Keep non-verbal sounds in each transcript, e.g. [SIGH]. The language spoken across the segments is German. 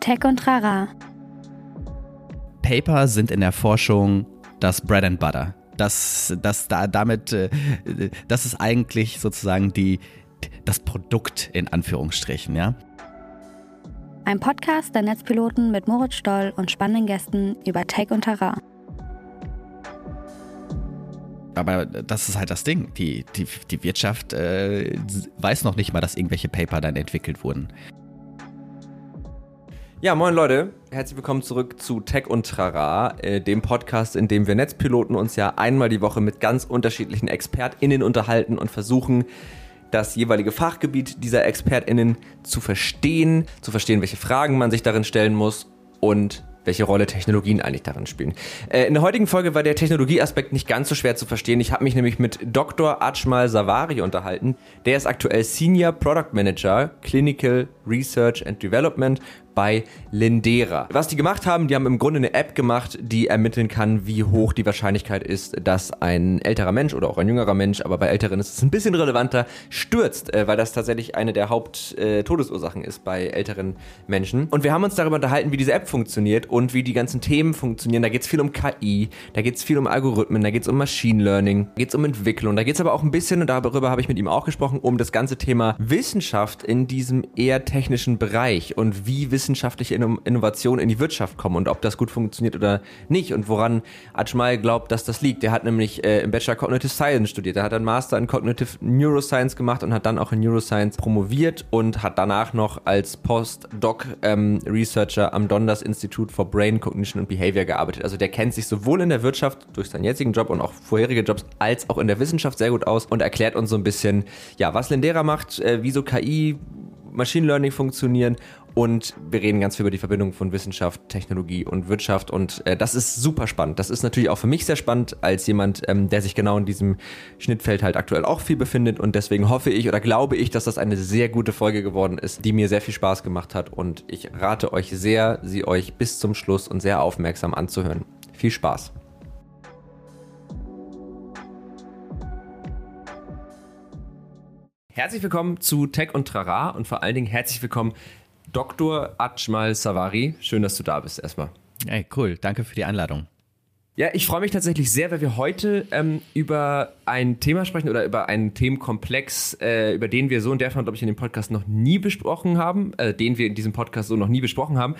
Tech und Rara. Paper sind in der Forschung das Bread and Butter. Das, das da, damit, äh, das ist eigentlich sozusagen die, das Produkt in Anführungsstrichen, ja. Ein Podcast der Netzpiloten mit Moritz Stoll und spannenden Gästen über Tech und Terrain. Aber das ist halt das Ding. Die, die, die Wirtschaft äh, weiß noch nicht mal, dass irgendwelche Paper dann entwickelt wurden. Ja, moin Leute, herzlich willkommen zurück zu Tech und Trara, äh, dem Podcast, in dem wir Netzpiloten uns ja einmal die Woche mit ganz unterschiedlichen ExpertInnen unterhalten und versuchen, das jeweilige Fachgebiet dieser ExpertInnen zu verstehen, zu verstehen, welche Fragen man sich darin stellen muss und welche Rolle Technologien eigentlich darin spielen. Äh, in der heutigen Folge war der Technologieaspekt nicht ganz so schwer zu verstehen. Ich habe mich nämlich mit Dr. Ajmal Savari unterhalten. Der ist aktuell Senior Product Manager Clinical Research and Development bei Lindera. Was die gemacht haben, die haben im Grunde eine App gemacht, die ermitteln kann, wie hoch die Wahrscheinlichkeit ist, dass ein älterer Mensch oder auch ein jüngerer Mensch, aber bei Älteren ist es ein bisschen relevanter, stürzt, äh, weil das tatsächlich eine der Haupttodesursachen äh, ist bei älteren Menschen. Und wir haben uns darüber unterhalten, wie diese App funktioniert und wie die ganzen Themen funktionieren. Da geht es viel um KI, da geht es viel um Algorithmen, da geht es um Machine Learning, da geht es um Entwicklung, da geht es aber auch ein bisschen, und darüber habe ich mit ihm auch gesprochen, um das ganze Thema Wissenschaft in diesem eher technischen Bereich und wie Wissenschaft wissenschaftliche Innovation in die Wirtschaft kommen und ob das gut funktioniert oder nicht und woran Ajmal glaubt, dass das liegt. Der hat nämlich äh, im Bachelor Cognitive Science studiert. Er hat einen Master in Cognitive Neuroscience gemacht und hat dann auch in Neuroscience promoviert und hat danach noch als Postdoc ähm, Researcher am Donders Institute for Brain Cognition and Behavior gearbeitet. Also der kennt sich sowohl in der Wirtschaft durch seinen jetzigen Job und auch vorherige Jobs als auch in der Wissenschaft sehr gut aus und erklärt uns so ein bisschen, ja, was Lendera macht, äh, wie so KI Machine Learning funktionieren und wir reden ganz viel über die Verbindung von Wissenschaft, Technologie und Wirtschaft und äh, das ist super spannend. Das ist natürlich auch für mich sehr spannend als jemand, ähm, der sich genau in diesem Schnittfeld halt aktuell auch viel befindet und deswegen hoffe ich oder glaube ich, dass das eine sehr gute Folge geworden ist, die mir sehr viel Spaß gemacht hat und ich rate euch sehr, sie euch bis zum Schluss und sehr aufmerksam anzuhören. Viel Spaß! Herzlich willkommen zu Tech und Trara und vor allen Dingen herzlich willkommen Dr. Ajmal Savari. Schön, dass du da bist erstmal. Hey, cool. Danke für die Einladung. Ja, ich freue mich tatsächlich sehr, weil wir heute ähm, über ein Thema sprechen oder über einen Themenkomplex, äh, über den wir so in der Form, glaube ich, in dem Podcast noch nie besprochen haben, äh, den wir in diesem Podcast so noch nie besprochen haben,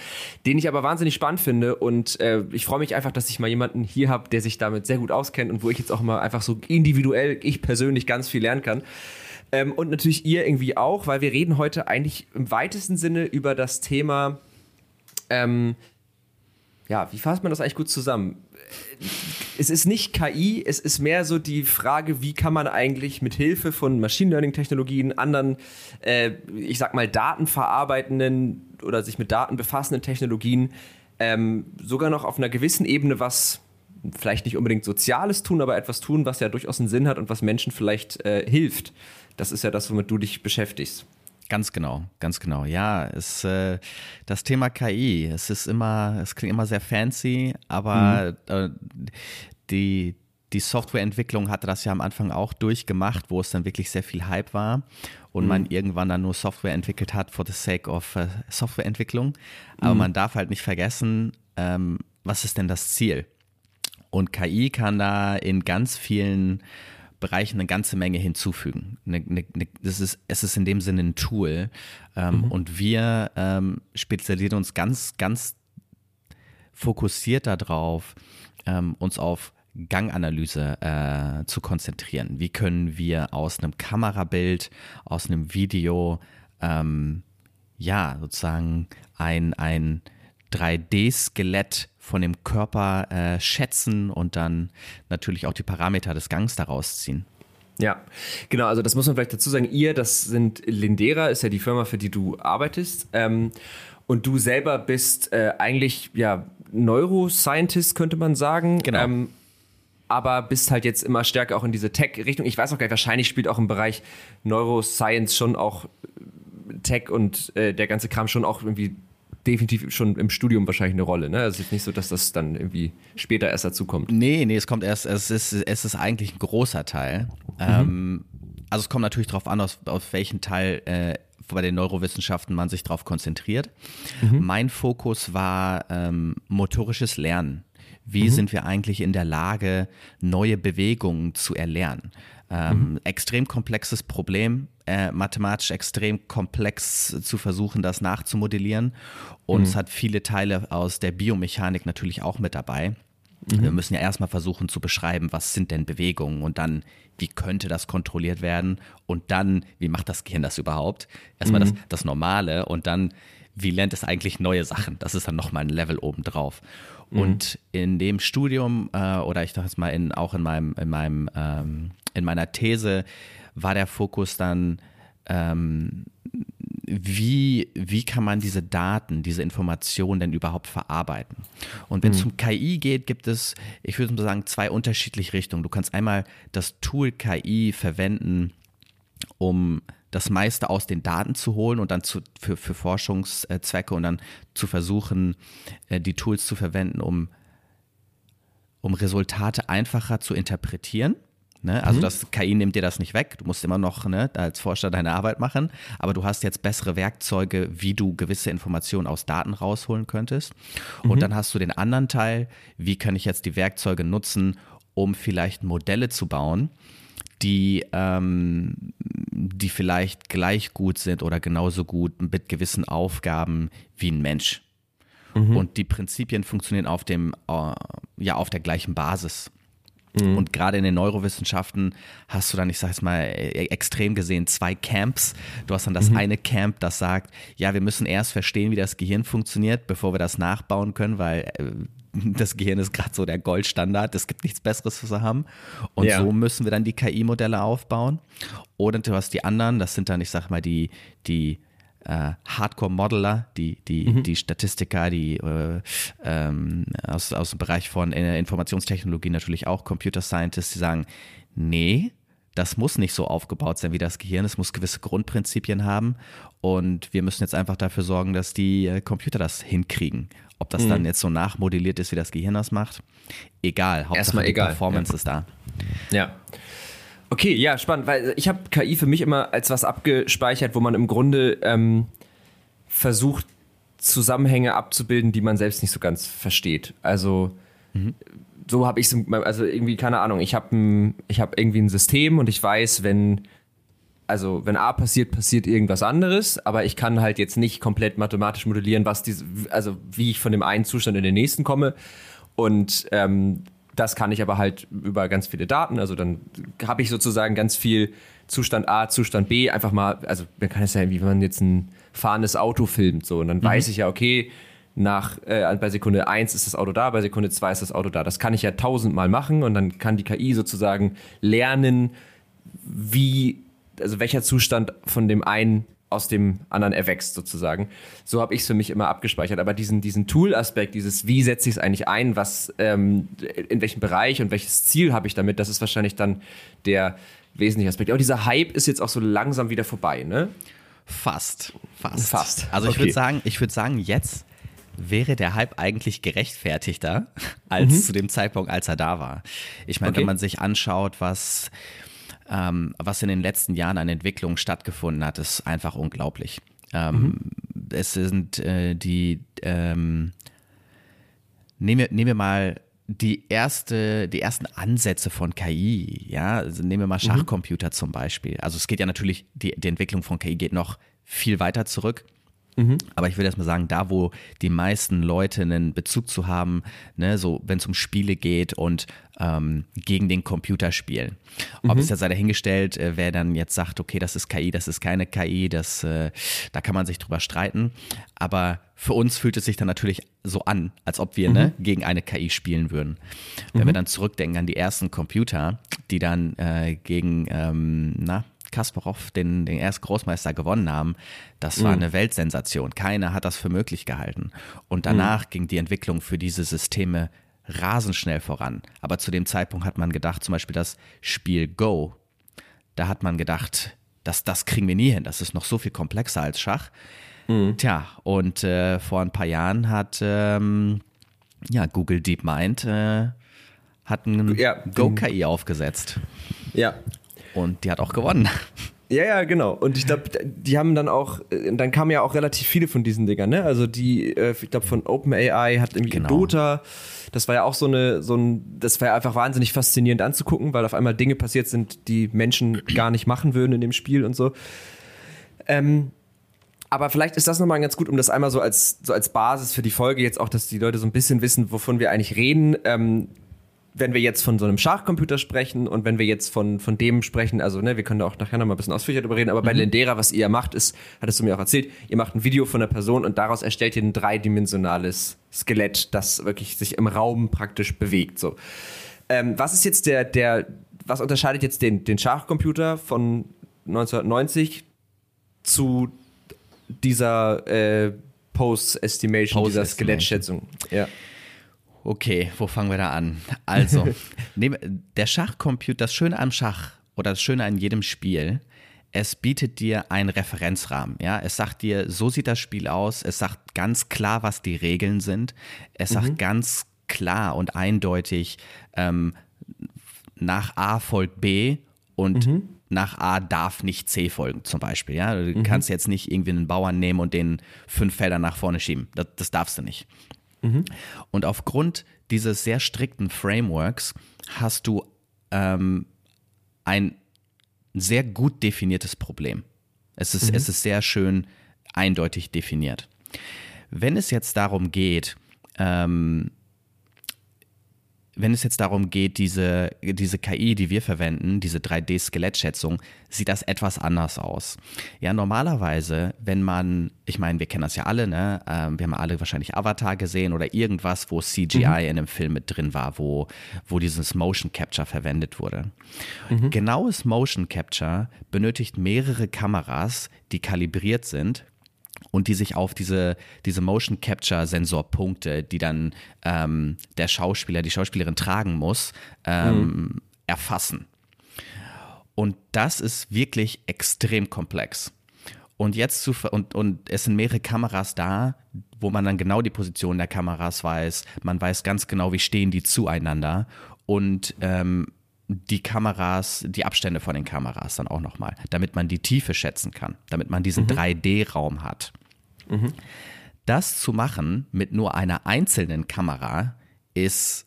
den ich aber wahnsinnig spannend finde und äh, ich freue mich einfach, dass ich mal jemanden hier habe, der sich damit sehr gut auskennt und wo ich jetzt auch mal einfach so individuell, ich persönlich ganz viel lernen kann. Ähm, und natürlich ihr irgendwie auch, weil wir reden heute eigentlich im weitesten Sinne über das Thema, ähm, ja, wie fasst man das eigentlich gut zusammen? Es ist nicht KI, es ist mehr so die Frage, wie kann man eigentlich mit Hilfe von Machine Learning Technologien, anderen, äh, ich sag mal, datenverarbeitenden oder sich mit Daten befassenden Technologien ähm, sogar noch auf einer gewissen Ebene was vielleicht nicht unbedingt Soziales tun, aber etwas tun, was ja durchaus einen Sinn hat und was Menschen vielleicht äh, hilft. Das ist ja das, womit du dich beschäftigst. Ganz genau, ganz genau. Ja, es, äh, das Thema KI, es ist immer, es klingt immer sehr fancy, aber mhm. äh, die, die Softwareentwicklung hatte das ja am Anfang auch durchgemacht, wo es dann wirklich sehr viel Hype war und mhm. man irgendwann dann nur Software entwickelt hat for the sake of äh, Softwareentwicklung. Aber mhm. man darf halt nicht vergessen, ähm, was ist denn das Ziel? Und KI kann da in ganz vielen Bereichen eine ganze Menge hinzufügen. Eine, eine, eine, das ist, es ist in dem Sinne ein Tool. Ähm, mhm. Und wir ähm, spezialisieren uns ganz, ganz fokussiert darauf, ähm, uns auf Ganganalyse äh, zu konzentrieren. Wie können wir aus einem Kamerabild, aus einem Video, ähm, ja, sozusagen ein, ein 3D-Skelett von dem Körper äh, schätzen und dann natürlich auch die Parameter des Gangs daraus ziehen. Ja, genau, also das muss man vielleicht dazu sagen. Ihr, das sind Lindera, ist ja die Firma, für die du arbeitest. Ähm, und du selber bist äh, eigentlich ja Neuroscientist, könnte man sagen. Genau. Ähm, aber bist halt jetzt immer stärker auch in diese Tech-Richtung. Ich weiß auch gar nicht, wahrscheinlich spielt auch im Bereich Neuroscience schon auch Tech und äh, der ganze Kram schon auch irgendwie definitiv schon im Studium wahrscheinlich eine Rolle. Ne? Also es ist nicht so, dass das dann irgendwie später erst dazu kommt. Nee, nee, es kommt erst, es ist, es ist eigentlich ein großer Teil. Mhm. Ähm, also es kommt natürlich darauf an, aus, auf welchen Teil äh, bei den Neurowissenschaften man sich darauf konzentriert. Mhm. Mein Fokus war ähm, motorisches Lernen. Wie mhm. sind wir eigentlich in der Lage, neue Bewegungen zu erlernen? Ähm, mhm. Extrem komplexes Problem, äh, mathematisch extrem komplex zu versuchen, das nachzumodellieren. Und mhm. es hat viele Teile aus der Biomechanik natürlich auch mit dabei. Mhm. Wir müssen ja erstmal versuchen zu beschreiben, was sind denn Bewegungen und dann, wie könnte das kontrolliert werden und dann, wie macht das Gehirn das überhaupt? Erstmal das, mhm. das Normale und dann, wie lernt es eigentlich neue Sachen? Das ist dann nochmal ein Level obendrauf. Mhm. Und in dem Studium, äh, oder ich dachte jetzt mal in, auch in meinem, in meinem, ähm, in meiner These, war der Fokus dann, ähm, wie, wie kann man diese Daten, diese Informationen denn überhaupt verarbeiten? Und wenn es mhm. um KI geht, gibt es, ich würde mal sagen, zwei unterschiedliche Richtungen. Du kannst einmal das Tool KI verwenden, um das meiste aus den Daten zu holen und dann zu, für, für Forschungszwecke und dann zu versuchen, äh, die Tools zu verwenden, um, um Resultate einfacher zu interpretieren. Ne? Also mhm. das KI nimmt dir das nicht weg. Du musst immer noch ne, als Forscher deine Arbeit machen, aber du hast jetzt bessere Werkzeuge, wie du gewisse Informationen aus Daten rausholen könntest. Und mhm. dann hast du den anderen Teil, wie kann ich jetzt die Werkzeuge nutzen, um vielleicht Modelle zu bauen, die, ähm, die vielleicht gleich gut sind oder genauso gut mit gewissen Aufgaben wie ein Mensch. Mhm. Und die Prinzipien funktionieren auf dem, äh, ja, auf der gleichen Basis. Mhm. Und gerade in den Neurowissenschaften hast du dann, ich sage es mal, e-, extrem gesehen zwei Camps. Du hast dann das mhm. eine Camp, das sagt, ja, wir müssen erst verstehen, wie das Gehirn funktioniert, bevor wir das nachbauen können, weil äh, das Gehirn ist gerade so der Goldstandard. Es gibt nichts Besseres, was wir haben. Und ja. so müssen wir dann die KI-Modelle aufbauen. Oder du hast die anderen, das sind dann, ich sag mal, die, die äh, Hardcore-Modeler, die, die, mhm. die Statistiker, die äh, ähm, aus, aus dem Bereich von äh, Informationstechnologie natürlich auch Computer Scientists, die sagen, nee, das muss nicht so aufgebaut sein wie das Gehirn, es muss gewisse Grundprinzipien haben und wir müssen jetzt einfach dafür sorgen, dass die äh, Computer das hinkriegen. Ob das mhm. dann jetzt so nachmodelliert ist, wie das Gehirn das macht, egal. Hauptsache Erstmal egal. Performance ja. ist da. Ja. Okay, ja, spannend, weil ich habe KI für mich immer als was abgespeichert, wo man im Grunde ähm, versucht, Zusammenhänge abzubilden, die man selbst nicht so ganz versteht. Also mhm. so habe ich es, also irgendwie, keine Ahnung, ich habe hab irgendwie ein System und ich weiß, wenn, also wenn A passiert, passiert irgendwas anderes, aber ich kann halt jetzt nicht komplett mathematisch modellieren, was diese, also wie ich von dem einen Zustand in den nächsten komme. Und ähm, das kann ich aber halt über ganz viele Daten. Also dann habe ich sozusagen ganz viel Zustand A, Zustand B, einfach mal, also man kann es ja, wie man jetzt ein fahrendes Auto filmt, so. Und dann mhm. weiß ich ja, okay, nach, äh, bei Sekunde 1 ist das Auto da, bei Sekunde 2 ist das Auto da. Das kann ich ja tausendmal machen und dann kann die KI sozusagen lernen, wie, also welcher Zustand von dem einen aus dem anderen erwächst sozusagen. So habe ich es für mich immer abgespeichert. Aber diesen, diesen Tool-Aspekt, dieses wie setze ich es eigentlich ein, was, ähm, in welchem Bereich und welches Ziel habe ich damit, das ist wahrscheinlich dann der wesentliche Aspekt. Aber dieser Hype ist jetzt auch so langsam wieder vorbei, ne? Fast. Fast. Fast. Also ich okay. würde sagen, ich würde sagen, jetzt wäre der Hype eigentlich gerechtfertigter als mhm. zu dem Zeitpunkt, als er da war. Ich meine, okay. wenn man sich anschaut, was ähm, was in den letzten Jahren an Entwicklung stattgefunden hat, ist einfach unglaublich. Ähm, mhm. Es sind äh, die, ähm, nehmen, wir, nehmen wir mal die erste, die ersten Ansätze von KI, ja, also nehmen wir mal mhm. Schachcomputer mhm. zum Beispiel. Also es geht ja natürlich, die, die Entwicklung von KI geht noch viel weiter zurück. Mhm. Aber ich würde erst mal sagen, da wo die meisten Leute einen Bezug zu haben, ne, so wenn es um Spiele geht und ähm, gegen den Computer spielen. Ob mhm. es jetzt sei dahingestellt, äh, wer dann jetzt sagt, okay, das ist KI, das ist keine KI, das, äh, da kann man sich drüber streiten. Aber für uns fühlt es sich dann natürlich so an, als ob wir ne, mhm. ne, gegen eine KI spielen würden. Wenn mhm. wir dann zurückdenken an die ersten Computer, die dann äh, gegen, ähm, na, Kasparov den, den ersten Großmeister gewonnen haben, das war mhm. eine Weltsensation. Keiner hat das für möglich gehalten. Und danach mhm. ging die Entwicklung für diese Systeme rasend schnell voran. Aber zu dem Zeitpunkt hat man gedacht, zum Beispiel das Spiel Go, da hat man gedacht, das, das kriegen wir nie hin, das ist noch so viel komplexer als Schach. Mhm. Tja, und äh, vor ein paar Jahren hat ähm, ja, Google DeepMind äh, hat ein ja, Go-KI aufgesetzt. Ja, und die hat auch gewonnen. [LAUGHS] Ja, ja, genau. Und ich glaube, die haben dann auch, äh, dann kamen ja auch relativ viele von diesen Dingern, ne? Also die, äh, ich glaube, von OpenAI hat irgendwie genau. Dota. Das war ja auch so eine, so ein, das war ja einfach wahnsinnig faszinierend anzugucken, weil auf einmal Dinge passiert sind, die Menschen [CLEARS THROAT] gar nicht machen würden in dem Spiel und so. Ähm, aber vielleicht ist das nochmal ganz gut, um das einmal so als, so als Basis für die Folge jetzt auch, dass die Leute so ein bisschen wissen, wovon wir eigentlich reden. Ähm, wenn wir jetzt von so einem Schachcomputer sprechen und wenn wir jetzt von, von dem sprechen, also ne, wir können da auch nachher noch mal ein bisschen ausführlicher darüber reden, aber mhm. bei Lendera, was ihr macht, ist, hattest du mir auch erzählt, ihr macht ein Video von einer Person und daraus erstellt ihr ein dreidimensionales Skelett, das wirklich sich im Raum praktisch bewegt. So. Ähm, was ist jetzt der, der, was unterscheidet jetzt den, den Schachcomputer von 1990 zu dieser äh, Post-Estimation, Post dieser Skelettschätzung? Ja. Okay, wo fangen wir da an? Also, [LAUGHS] der Schachcomputer, das Schöne am Schach oder das Schöne an jedem Spiel, es bietet dir einen Referenzrahmen. Ja, es sagt dir, so sieht das Spiel aus. Es sagt ganz klar, was die Regeln sind. Es sagt mhm. ganz klar und eindeutig, ähm, nach A folgt B und mhm. nach A darf nicht C folgen, zum Beispiel. Ja, du mhm. kannst jetzt nicht irgendwie einen Bauern nehmen und den fünf Felder nach vorne schieben. Das, das darfst du nicht. Mhm. Und aufgrund dieses sehr strikten Frameworks hast du ähm, ein sehr gut definiertes Problem. Es ist, mhm. es ist sehr schön eindeutig definiert. Wenn es jetzt darum geht, ähm, wenn es jetzt darum geht, diese, diese KI, die wir verwenden, diese 3D-Skelettschätzung, sieht das etwas anders aus. Ja, normalerweise, wenn man, ich meine, wir kennen das ja alle, ne? Ähm, wir haben alle wahrscheinlich Avatar gesehen oder irgendwas, wo CGI mhm. in einem Film mit drin war, wo, wo dieses Motion Capture verwendet wurde. Mhm. Genaues Motion Capture benötigt mehrere Kameras, die kalibriert sind und die sich auf diese, diese Motion Capture Sensorpunkte, die dann ähm, der Schauspieler, die Schauspielerin tragen muss, ähm, mhm. erfassen. Und das ist wirklich extrem komplex. Und jetzt zu und, und es sind mehrere Kameras da, wo man dann genau die Position der Kameras weiß. Man weiß ganz genau, wie stehen die zueinander. Und ähm, die Kameras, die Abstände von den Kameras dann auch nochmal, damit man die Tiefe schätzen kann, damit man diesen mhm. 3D-Raum hat. Mhm. Das zu machen mit nur einer einzelnen Kamera ist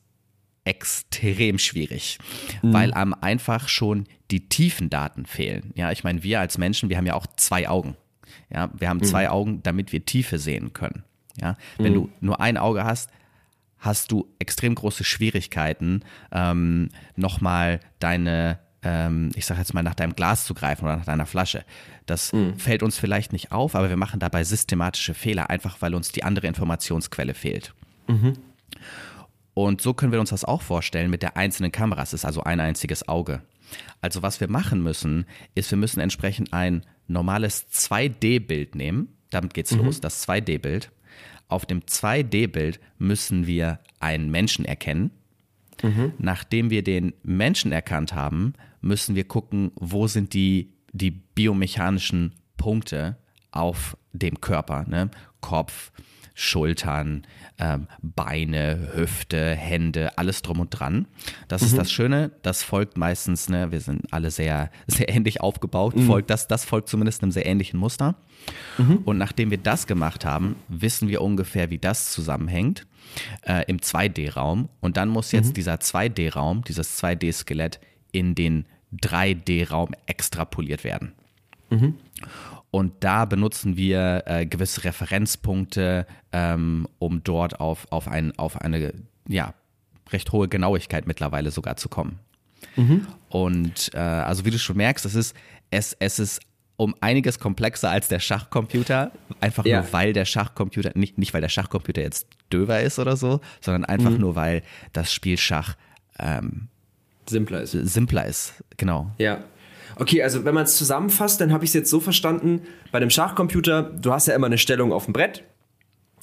extrem schwierig, mhm. weil einem einfach schon die tiefen Daten fehlen. Ja, ich meine, wir als Menschen, wir haben ja auch zwei Augen. Ja, wir haben mhm. zwei Augen, damit wir Tiefe sehen können. Ja, wenn mhm. du nur ein Auge hast, hast du extrem große Schwierigkeiten, ähm, nochmal deine, ähm, ich sage jetzt mal, nach deinem Glas zu greifen oder nach deiner Flasche. Das mhm. fällt uns vielleicht nicht auf, aber wir machen dabei systematische Fehler, einfach weil uns die andere Informationsquelle fehlt. Mhm. Und so können wir uns das auch vorstellen mit der einzelnen Kamera. Es ist also ein einziges Auge. Also was wir machen müssen, ist, wir müssen entsprechend ein normales 2D-Bild nehmen. Damit geht's mhm. los, das 2D-Bild. Auf dem 2D-Bild müssen wir einen Menschen erkennen. Mhm. Nachdem wir den Menschen erkannt haben, müssen wir gucken, wo sind die, die biomechanischen Punkte auf dem Körper. Ne? Kopf, Schultern, ähm, Beine, Hüfte, Hände, alles drum und dran. Das mhm. ist das Schöne, das folgt meistens, ne, wir sind alle sehr, [LAUGHS] sehr ähnlich aufgebaut, mhm. folgt das, das folgt zumindest einem sehr ähnlichen Muster. Mhm. Und nachdem wir das gemacht haben, wissen wir ungefähr, wie das zusammenhängt äh, im 2D-Raum. Und dann muss jetzt mhm. dieser 2D-Raum, dieses 2D-Skelett in den 3D-Raum extrapoliert werden. Und da benutzen wir äh, gewisse Referenzpunkte, ähm, um dort auf, auf, ein, auf eine ja, recht hohe Genauigkeit mittlerweile sogar zu kommen. Mhm. Und äh, also wie du schon merkst, es ist, es, es ist um einiges komplexer als der Schachcomputer. Einfach ja. nur, weil der Schachcomputer, nicht, nicht weil der Schachcomputer jetzt döver ist oder so, sondern einfach mhm. nur, weil das Spiel Schach ähm, simpler ist. Simpler ist, genau. Ja. Okay, also wenn man es zusammenfasst, dann habe ich es jetzt so verstanden, bei dem Schachcomputer, du hast ja immer eine Stellung auf dem Brett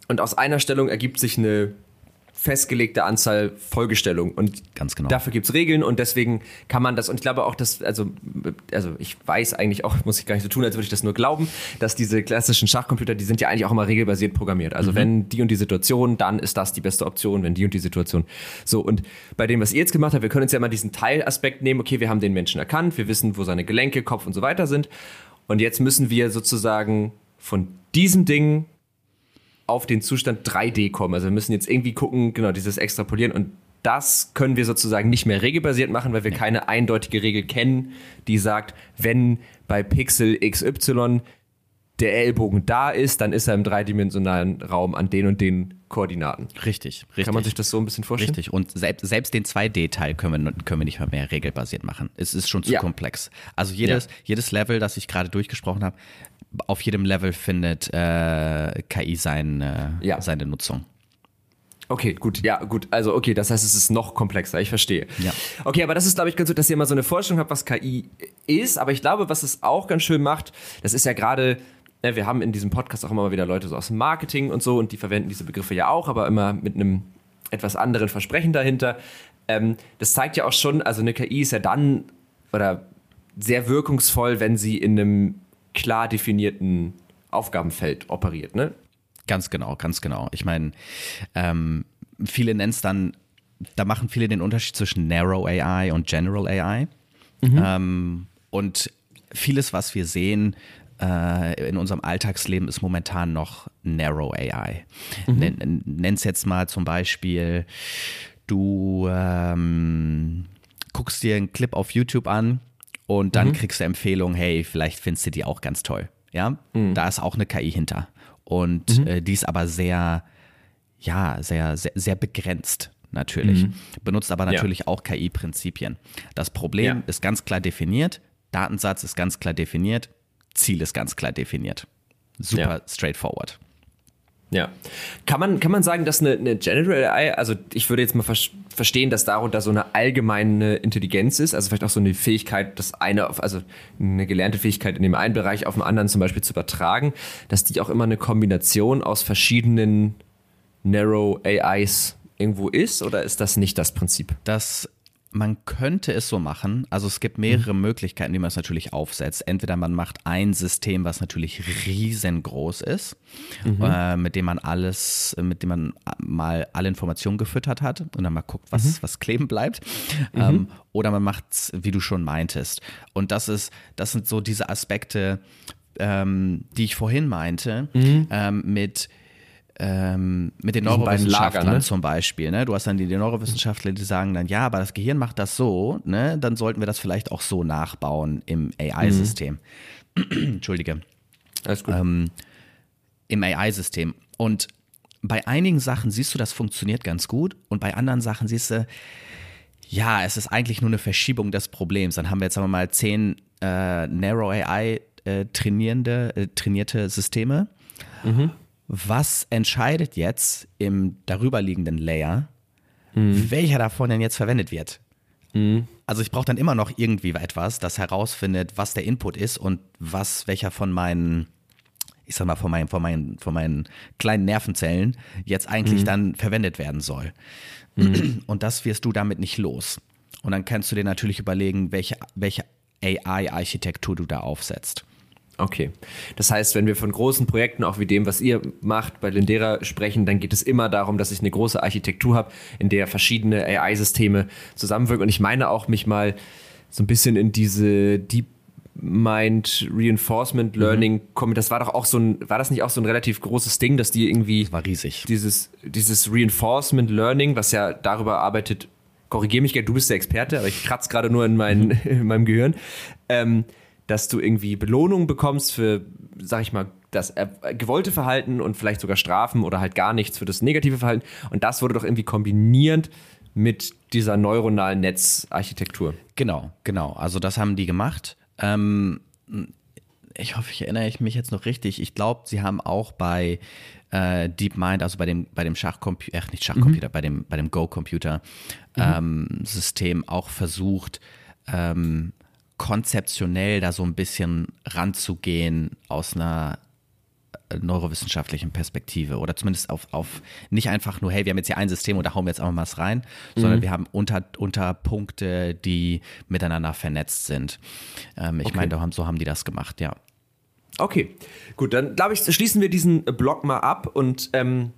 und aus einer Stellung ergibt sich eine festgelegte Anzahl Folgestellungen. Und Ganz genau. dafür gibt es Regeln und deswegen kann man das, und ich glaube auch, dass, also, also ich weiß eigentlich auch, [LAUGHS] muss ich gar nicht so tun, als würde ich das nur glauben, dass diese klassischen Schachcomputer, die sind ja eigentlich auch immer regelbasiert programmiert. Also wenn die und die Situation, dann ist das die beste Option, wenn die und die Situation. So, und bei dem, was ihr jetzt gemacht habt, wir können uns ja mal diesen Teilaspekt nehmen, okay, wir haben den Menschen erkannt, wir wissen, wo seine Gelenke, Kopf und so weiter sind. Und jetzt müssen wir sozusagen von diesem Ding auf den Zustand 3D kommen. Also wir müssen jetzt irgendwie gucken, genau, dieses Extrapolieren und das können wir sozusagen nicht mehr regelbasiert machen, weil wir keine eindeutige Regel kennen, die sagt, wenn bei Pixel XY der Ellbogen da ist, dann ist er im dreidimensionalen Raum an den und den Koordinaten. Richtig, richtig. Kann man sich das so ein bisschen vorstellen? Richtig. Und selbst, selbst den 2D-Teil können wir, können wir nicht mal mehr regelbasiert machen. Es ist schon zu Ja. komplex. Also jedes, Ja. jedes Level, das ich gerade durchgesprochen habe, auf jedem Level findet äh, KI sein, äh, Ja. seine Nutzung. Okay, gut, ja, gut. Also, okay, das heißt, es ist noch komplexer, ich verstehe. Ja. Okay, aber das ist, glaube ich, ganz gut, dass ihr mal so eine Vorstellung habt, was KI ist. Aber ich glaube, was es auch ganz schön macht, das ist ja gerade, ne, wir haben in diesem Podcast auch immer mal wieder Leute so aus dem Marketing und so und die verwenden diese Begriffe ja auch, aber immer mit einem etwas anderen Versprechen dahinter. Ähm, das zeigt ja auch schon, also eine KI ist ja dann oder sehr wirkungsvoll, wenn sie in einem klar definierten Aufgabenfeld operiert, ne? Ganz genau, ganz genau. Ich meine, ähm, viele nennen es dann, da machen viele den Unterschied zwischen Narrow AI und General AI. Ähm, und vieles, was wir sehen äh, in unserem Alltagsleben, ist momentan noch Narrow AI. Nenn, nenn's jetzt mal zum Beispiel, du ähm, guckst dir einen Clip auf YouTube an und dann kriegst du Empfehlung, hey, vielleicht findest du die auch ganz toll. Ja, da ist auch eine KI hinter. Und äh, die ist aber sehr, ja, sehr, sehr, sehr begrenzt natürlich. Benutzt aber natürlich auch KI-Prinzipien. Das Problem Ja. ist ganz klar definiert, Datensatz ist ganz klar definiert, Ziel ist ganz klar definiert. Super Ja. straightforward. Ja. Kann man, kann man sagen, dass eine, eine General AI, also ich würde jetzt mal ver verstehen, dass darunter so eine allgemeine Intelligenz ist, also vielleicht auch so eine Fähigkeit, das eine auf, also eine gelernte Fähigkeit in dem einen Bereich auf den anderen zum Beispiel zu übertragen, dass die auch immer eine Kombination aus verschiedenen Narrow AIs irgendwo ist oder ist das nicht das Prinzip? Das, man könnte es so machen. Also es gibt mehrere Möglichkeiten, wie man es natürlich aufsetzt. Entweder man macht ein System, was natürlich riesengroß ist, äh, mit dem man alles, mit dem man mal alle Informationen gefüttert hat und dann mal guckt, was, was kleben bleibt. Ähm, oder man macht es, wie du schon meintest. Und das ist, das sind so diese Aspekte, ähm, die ich vorhin meinte, ähm, mit ähm, mit den Neurowissenschaftlern Lagern, ne? zum Beispiel. Ne? Du hast dann die, die Neurowissenschaftler, die sagen dann, ja, aber das Gehirn macht das so, ne? dann sollten wir das vielleicht auch so nachbauen im AI-System. [CLEARS THROAT] Entschuldige. Alles gut. Ähm, Im AI-System. Und bei einigen Sachen siehst du, das funktioniert ganz gut und bei anderen Sachen siehst du, ja, es ist eigentlich nur eine Verschiebung des Problems. Dann haben wir jetzt sagen wir mal zehn äh, Narrow AI äh, trainierende, äh, trainierte Systeme. Was entscheidet jetzt im darüberliegenden Layer, welcher davon denn jetzt verwendet wird? Also ich brauche dann immer noch irgendwie etwas, das herausfindet, was der Input ist und was welcher von meinen, ich sag mal, von meinen, von meinen, von meinen kleinen Nervenzellen jetzt eigentlich dann verwendet werden soll. [CLEARS THROAT] Und das wirst du damit nicht los. Und dann kannst du dir natürlich überlegen, welche, welche AI-Architektur du da aufsetzt. Okay. Das heißt, wenn wir von großen Projekten, auch wie dem, was ihr macht, bei Lindera sprechen, dann geht es immer darum, dass ich eine große Architektur habe, in der verschiedene AI-Systeme zusammenwirken. Und ich meine auch, mich mal so ein bisschen in diese Deep Mind Reinforcement Learning kommen. Das war doch auch so ein, war das nicht auch so ein relativ großes Ding, dass die irgendwie War riesig. dieses, dieses Reinforcement Learning, was ja darüber arbeitet, korrigier mich gerne, du bist der Experte, aber ich kratze gerade nur in, mein, [LAUGHS] in meinem Gehirn, ähm, dass du irgendwie Belohnung bekommst für, sag ich mal, das gewollte Verhalten und vielleicht sogar Strafen oder halt gar nichts für das negative Verhalten. Und das wurde doch irgendwie kombiniert mit dieser neuronalen Netzarchitektur. Genau, genau. Also das haben die gemacht. Ähm, ich hoffe, ich erinnere mich jetzt noch richtig. Ich glaube, sie haben auch bei äh, DeepMind, also bei dem, bei dem Schachcomputer, nicht Schachcomputer, bei dem, bei dem Go-Computer-System auch versucht, ähm, konzeptionell da so ein bisschen ranzugehen aus einer neurowissenschaftlichen Perspektive oder zumindest auf, auf nicht einfach nur, hey, wir haben jetzt hier ein System und da hauen wir jetzt einfach mal was rein, sondern mhm. wir haben unter, unter Punkte, die miteinander vernetzt sind. Ähm, ich okay. meine, so haben die das gemacht, ja. Okay, gut, dann glaube ich, schließen wir diesen Blog mal ab und ähm,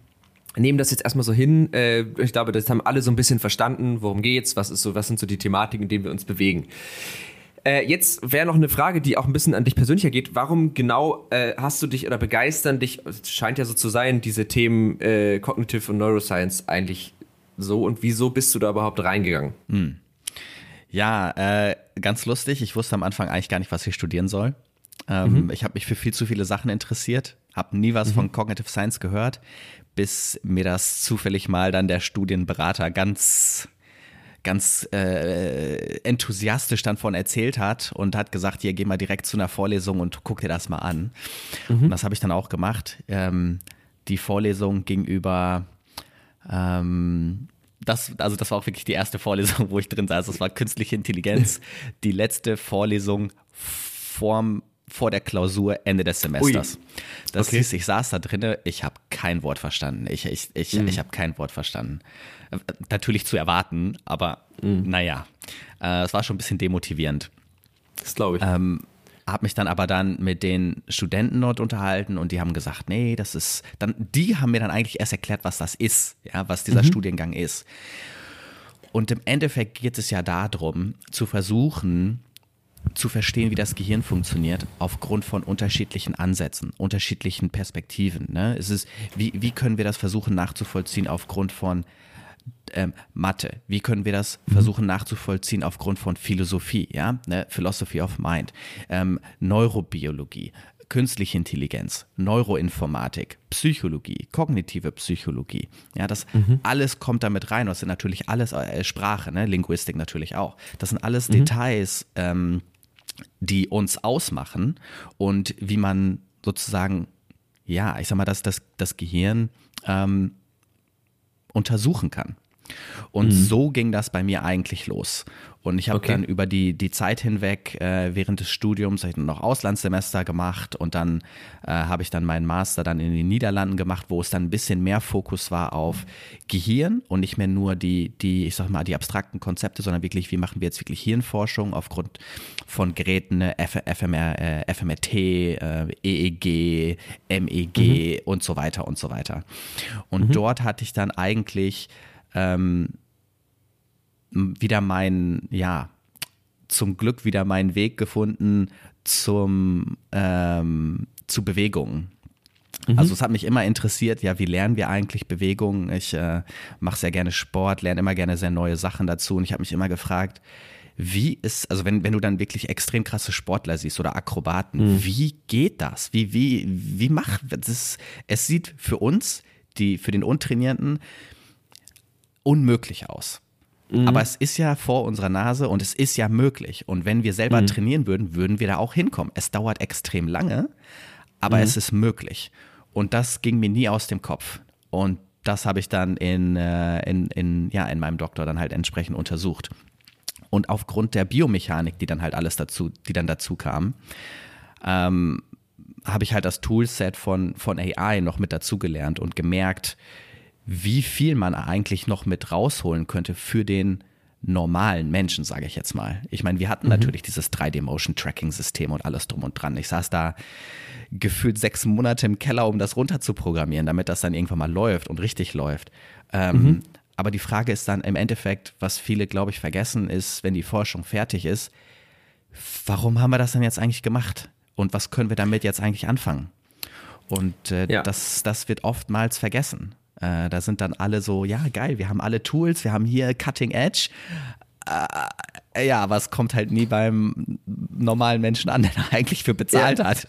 nehmen das jetzt erstmal so hin. Äh, ich glaube, das haben alle so ein bisschen verstanden, worum geht's, was ist so, was sind so die Thematiken, in denen wir uns bewegen. Äh, jetzt wäre noch eine Frage, die auch ein bisschen an dich persönlicher geht. Warum genau äh, hast du dich oder begeistern dich, es scheint ja so zu sein, diese Themen äh, Cognitive und Neuroscience eigentlich so und wieso bist du da überhaupt reingegangen? Hm. Ja, äh, ganz lustig. Ich wusste am Anfang eigentlich gar nicht, was ich studieren soll. Ähm, mhm. Ich habe mich für viel zu viele Sachen interessiert, habe nie was mhm. von Cognitive Science gehört, bis mir das zufällig mal dann der Studienberater ganz ganz äh, enthusiastisch dann von erzählt hat und hat gesagt, hier geh mal direkt zu einer Vorlesung und guck dir das mal an. Mhm. Und das habe ich dann auch gemacht. Ähm, die Vorlesung ging über ähm, das, also das war auch wirklich die erste Vorlesung, [LAUGHS] wo ich drin saß. Das war künstliche Intelligenz. [LAUGHS] Die letzte Vorlesung vorm vor der Klausur Ende des Semesters. Ui. Das okay. hieß, ich saß da drinnen, ich habe kein Wort verstanden. Ich, ich, ich, mhm. ich habe kein Wort verstanden. Natürlich zu erwarten, aber mhm. naja, äh, es war schon ein bisschen demotivierend. Das glaube ich. Ähm, habe mich dann aber dann mit den Studenten dort unterhalten und die haben gesagt, nee, das ist, dann, die haben mir dann eigentlich erst erklärt, was das ist, ja, was dieser mhm. Studiengang ist. Und im Endeffekt geht es ja darum, zu versuchen, zu verstehen, wie das Gehirn funktioniert, aufgrund von unterschiedlichen Ansätzen, unterschiedlichen Perspektiven. Ne? Es ist, wie, wie können wir das versuchen nachzuvollziehen aufgrund von ähm, Mathe? Wie können wir das mhm. versuchen nachzuvollziehen aufgrund von Philosophie, ja, ne? Philosophy of Mind, ähm, Neurobiologie, künstliche Intelligenz, Neuroinformatik, Psychologie, kognitive Psychologie. Ja, das mhm. alles kommt damit rein. Das sind natürlich alles äh, Sprache, ne? Linguistik natürlich auch. Das sind alles mhm. Details, ähm, die uns ausmachen und wie man sozusagen, ja, ich sag mal, dass das, das Gehirn ähm, untersuchen kann. Und mhm. so ging das bei mir eigentlich los. Und ich habe okay. dann über die, die Zeit hinweg äh, während des Studiums ich noch Auslandssemester gemacht und dann äh, habe ich dann meinen Master dann in den Niederlanden gemacht, wo es dann ein bisschen mehr Fokus war auf Gehirn und nicht mehr nur die, die, ich sag mal, die abstrakten Konzepte, sondern wirklich, wie machen wir jetzt wirklich Hirnforschung aufgrund von Geräten, ne, F FMR, äh, FMRT, äh, EEG, MEG mhm. und so weiter und so weiter. Und mhm. dort hatte ich dann eigentlich ähm, wieder mein, ja, zum Glück wieder meinen Weg gefunden zum, ähm, zu Bewegungen. Mhm. Also es hat mich immer interessiert, ja, wie lernen wir eigentlich Bewegungen? Ich äh, mache sehr gerne Sport, lerne immer gerne sehr neue Sachen dazu und ich habe mich immer gefragt, wie ist, also wenn, wenn du dann wirklich extrem krasse Sportler siehst oder Akrobaten, mhm. wie geht das? Wie, wie, wie macht das? Es sieht für uns, die, für den Untrainierten, unmöglich aus. Mhm. Aber es ist ja vor unserer Nase und es ist ja möglich. Und wenn wir selber mhm. trainieren würden, würden wir da auch hinkommen. Es dauert extrem lange, aber mhm. es ist möglich. Und das ging mir nie aus dem Kopf. Und das habe ich dann in, äh, in, in, ja, in meinem Doktor dann halt entsprechend untersucht. Und aufgrund der Biomechanik, die dann halt alles dazu, die dann dazu kam, ähm, habe ich halt das Toolset von, von AI noch mit dazugelernt und gemerkt, wie viel man eigentlich noch mit rausholen könnte für den normalen Menschen, sage ich jetzt mal. Ich meine, wir hatten mhm. natürlich dieses 3D-Motion-Tracking-System und alles drum und dran. Ich saß da gefühlt sechs Monate im Keller, um das runterzuprogrammieren, damit das dann irgendwann mal läuft und richtig läuft. Ähm, mhm. Aber die Frage ist dann im Endeffekt, was viele, glaube ich, vergessen, ist, wenn die Forschung fertig ist, warum haben wir das denn jetzt eigentlich gemacht? Und was können wir damit jetzt eigentlich anfangen? Und äh, ja. das, das wird oftmals vergessen. Äh, da sind dann alle so, ja, geil, wir haben alle Tools, wir haben hier Cutting Edge. Äh, ja, aber es kommt halt nie beim normalen Menschen an, [LAUGHS] der da eigentlich für bezahlt ja. hat.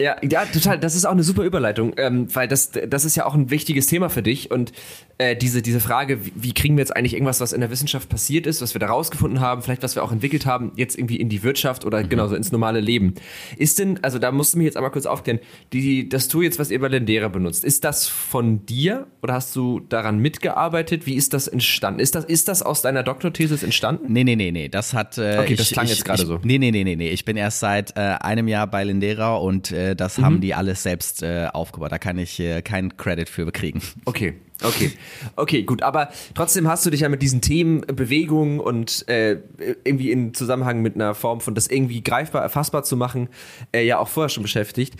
Ja, ja, total. Das ist auch eine super Überleitung, ähm, weil das, das ist ja auch ein wichtiges Thema für dich. Und äh, diese, diese Frage, wie, wie, kriegen wir jetzt eigentlich irgendwas, was in der Wissenschaft passiert ist, was wir da rausgefunden haben, vielleicht was wir auch entwickelt haben, jetzt irgendwie in die Wirtschaft oder mhm. genauso ins normale Leben. Ist denn, also da musst du mich jetzt einmal kurz aufklären, die, das Tool jetzt, was ihr bei Lendera benutzt, ist das von dir oder hast du daran mitgearbeitet? Wie ist das entstanden? Ist das, ist das aus deiner Doktorthesis entstanden? Nee, nee, nee, nee. Das hat. Äh, okay, das ich, klang ich, jetzt gerade so. Nee, nee, nee, nee, nee. Ich bin erst seit äh, einem Jahr bei Lendera und äh, äh, das mhm. haben die alles selbst äh, aufgebaut. Da kann ich äh, keinen Credit für bekriegen. [LAUGHS] Okay, okay, okay, gut. Aber trotzdem hast du dich ja mit diesen Themen Bewegung und äh, irgendwie in Zusammenhang mit einer Form von das irgendwie greifbar, erfassbar zu machen, äh, ja auch vorher schon beschäftigt.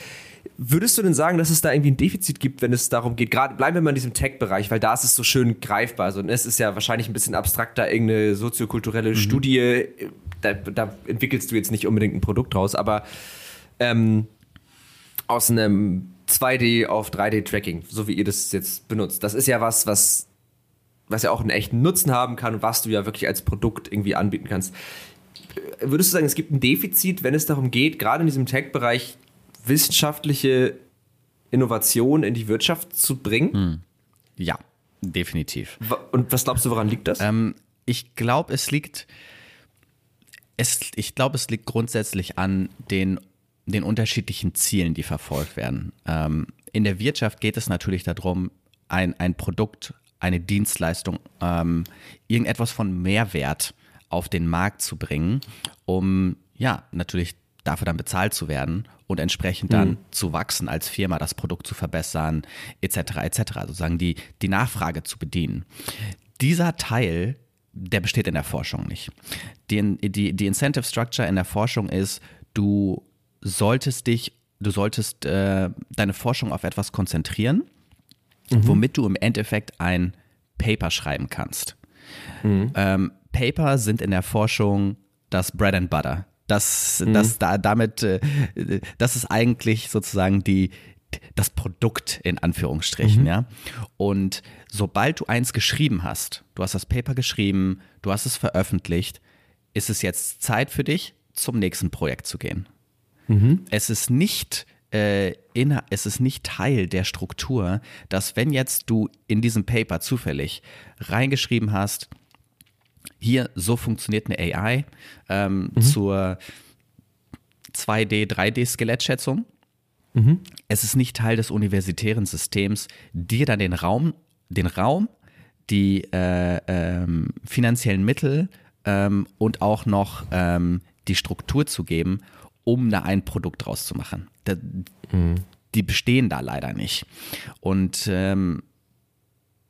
Würdest du denn sagen, dass es da irgendwie ein Defizit gibt, wenn es darum geht, gerade bleiben wir mal in diesem Tech-Bereich, weil da ist es so schön greifbar. Also es ist ja wahrscheinlich ein bisschen abstrakter, irgendeine soziokulturelle mhm. Studie, da, da, entwickelst du jetzt nicht unbedingt ein Produkt draus, aber ähm, aus einem 2D auf 3D-Tracking, so wie ihr das jetzt benutzt, das ist ja was, was, was ja auch einen echten Nutzen haben kann und was du ja wirklich als Produkt irgendwie anbieten kannst. Würdest du sagen, es gibt ein Defizit, wenn es darum geht, gerade in diesem Tech-Bereich wissenschaftliche Innovation in die Wirtschaft zu bringen? Hm. Ja, definitiv. Und was glaubst du, woran liegt das? Ähm, ich glaube, es liegt, es, ich glaube, es liegt grundsätzlich an den, den unterschiedlichen Zielen, die verfolgt werden. Ähm, in der Wirtschaft geht es natürlich darum, ein, ein Produkt, eine Dienstleistung, ähm, irgendetwas von Mehrwert auf den Markt zu bringen, um ja natürlich dafür dann bezahlt zu werden und entsprechend dann mhm. zu wachsen als Firma, das Produkt zu verbessern, etc., etc., sozusagen die, die Nachfrage zu bedienen. Dieser Teil, der besteht in der Forschung nicht. Die, die, die Incentive Structure in der Forschung ist, du solltest dich, du solltest äh, deine Forschung auf etwas konzentrieren, mhm. womit du im Endeffekt ein Paper schreiben kannst. Mhm. Ähm, Paper sind in der Forschung das Bread and Butter. Das, mhm. das da, damit, äh, das ist eigentlich sozusagen die, das Produkt in Anführungsstrichen, mhm. ja. Und sobald du eins geschrieben hast, du hast das Paper geschrieben, du hast es veröffentlicht, ist es jetzt Zeit für dich, zum nächsten Projekt zu gehen. Mhm. Es ist nicht äh, in, es ist nicht Teil der Struktur, dass wenn jetzt du in diesem Paper zufällig reingeschrieben hast, hier, so funktioniert eine AI ähm, mhm. zur 2D, 3D-Skelettschätzung. Mhm. Es ist nicht Teil des universitären Systems, dir dann den Raum, den Raum, die äh, ähm, finanziellen Mittel ähm, und auch noch ähm, die Struktur zu geben, um da ein Produkt draus zu machen. Da, mhm. Die bestehen da leider nicht. Und ähm,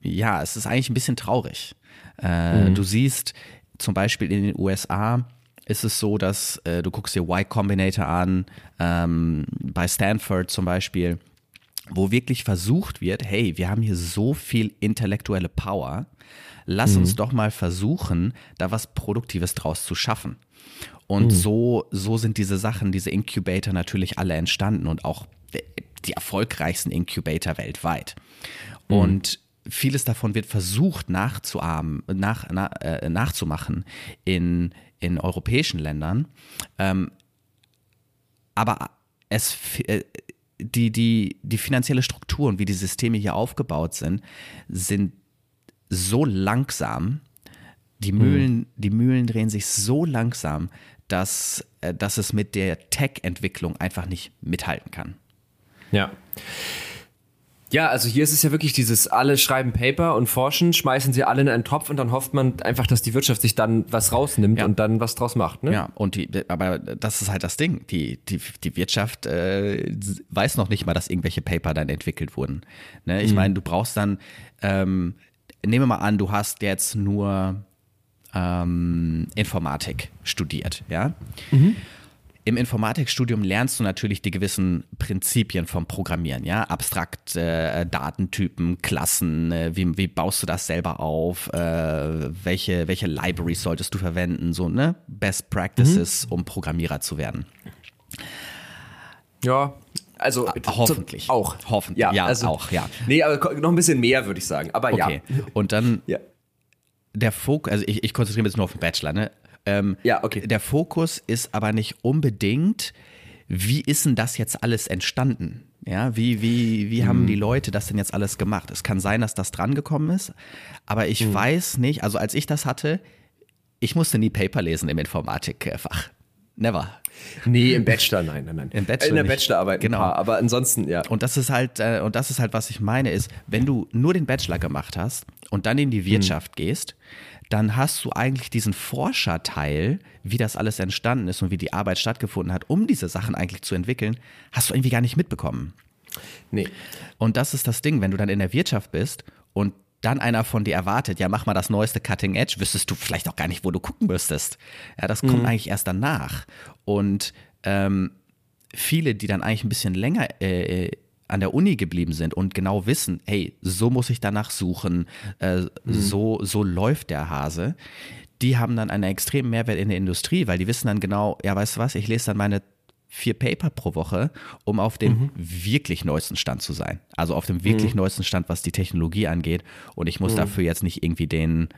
ja, es ist eigentlich ein bisschen traurig. Äh, mhm. Du siehst zum Beispiel in den USA ist es so, dass äh, du guckst dir Y Combinator an, ähm, bei Stanford zum Beispiel, wo wirklich versucht wird, hey, wir haben hier so viel intellektuelle Power, lass mhm. uns doch mal versuchen, da was Produktives draus zu schaffen. Und mhm. so, so sind diese Sachen, diese Incubator natürlich alle entstanden und auch die erfolgreichsten Incubator weltweit. Mhm. Und vieles davon wird versucht nachzuahmen, nach, na, äh, nachzumachen in, in europäischen Ländern. Ähm, aber es, äh, die, die, die finanzielle Struktur und wie die Systeme hier aufgebaut sind, sind so langsam, die hm. Mühlen, die Mühlen drehen sich so langsam, dass, äh, dass es mit der Tech-Entwicklung einfach nicht mithalten kann. Ja. Ja, also hier ist es ja wirklich dieses, alle schreiben Paper und forschen, schmeißen sie alle in einen Topf und dann hofft man einfach, dass die Wirtschaft sich dann was rausnimmt ja. und dann was draus macht. Ne? Ja, und die, aber das ist halt das Ding. Die, die, die Wirtschaft äh, weiß noch nicht mal, dass irgendwelche Paper dann entwickelt wurden. Ne? Ich mhm. meine, du brauchst dann, ähm, nehmen wir mal an, du hast jetzt nur ähm, Informatik studiert, ja. Mhm. Im Informatikstudium lernst du natürlich die gewissen Prinzipien vom Programmieren, ja, abstrakt äh, Datentypen, Klassen, äh, wie, wie baust du das selber auf, äh, welche, welche Libraries solltest du verwenden, so, ne, Best Practices, mhm. um Programmierer zu werden. Ja, also ah, hoffentlich. Auch. Hoffentlich, ja, ja also, auch, ja. Nee, aber noch ein bisschen mehr, würde ich sagen, aber okay. ja. Und dann ja. der Fokus, also ich, ich konzentriere mich jetzt nur auf den Bachelor, ne? Ähm, ja, okay. Der Fokus ist aber nicht unbedingt, wie ist denn das jetzt alles entstanden? Ja, wie, wie, wie haben die mhm. Leute das denn jetzt alles gemacht? Es kann sein, dass das drangekommen ist, aber ich mhm. weiß nicht, also als ich das hatte, ich musste nie Paper lesen im Informatikfach. Never. Nee, im Bachelor, nein, nein, nein. Im Bachelor In der nicht. Bachelorarbeit Genau. paar, aber ansonsten, ja. Und das ist halt, äh, und das ist halt, was ich meine, ist, wenn du nur den Bachelor gemacht hast und dann in die Wirtschaft gehst, dann hast du eigentlich diesen Forscherteil, wie das alles entstanden ist und wie die Arbeit stattgefunden hat, um diese Sachen eigentlich zu entwickeln, hast du irgendwie gar nicht mitbekommen. Nee. Und das ist das Ding, wenn du dann in der Wirtschaft bist und dann einer von dir erwartet, ja, mach mal das neueste Cutting Edge, wüsstest du vielleicht auch gar nicht, wo du gucken müsstest. Ja, das kommt eigentlich erst danach. Und ähm, viele, die dann eigentlich ein bisschen länger äh, an der Uni geblieben sind und genau wissen, hey, so muss ich danach suchen, äh, so, so läuft der Hase, die haben dann einen extremen Mehrwert in der Industrie, weil die wissen dann genau, ja, weißt du was, ich lese dann meine vier Paper pro Woche, um auf dem wirklich neuesten Stand zu sein. Also auf dem wirklich neuesten Stand, was die Technologie angeht. Und ich muss dafür jetzt nicht irgendwie den,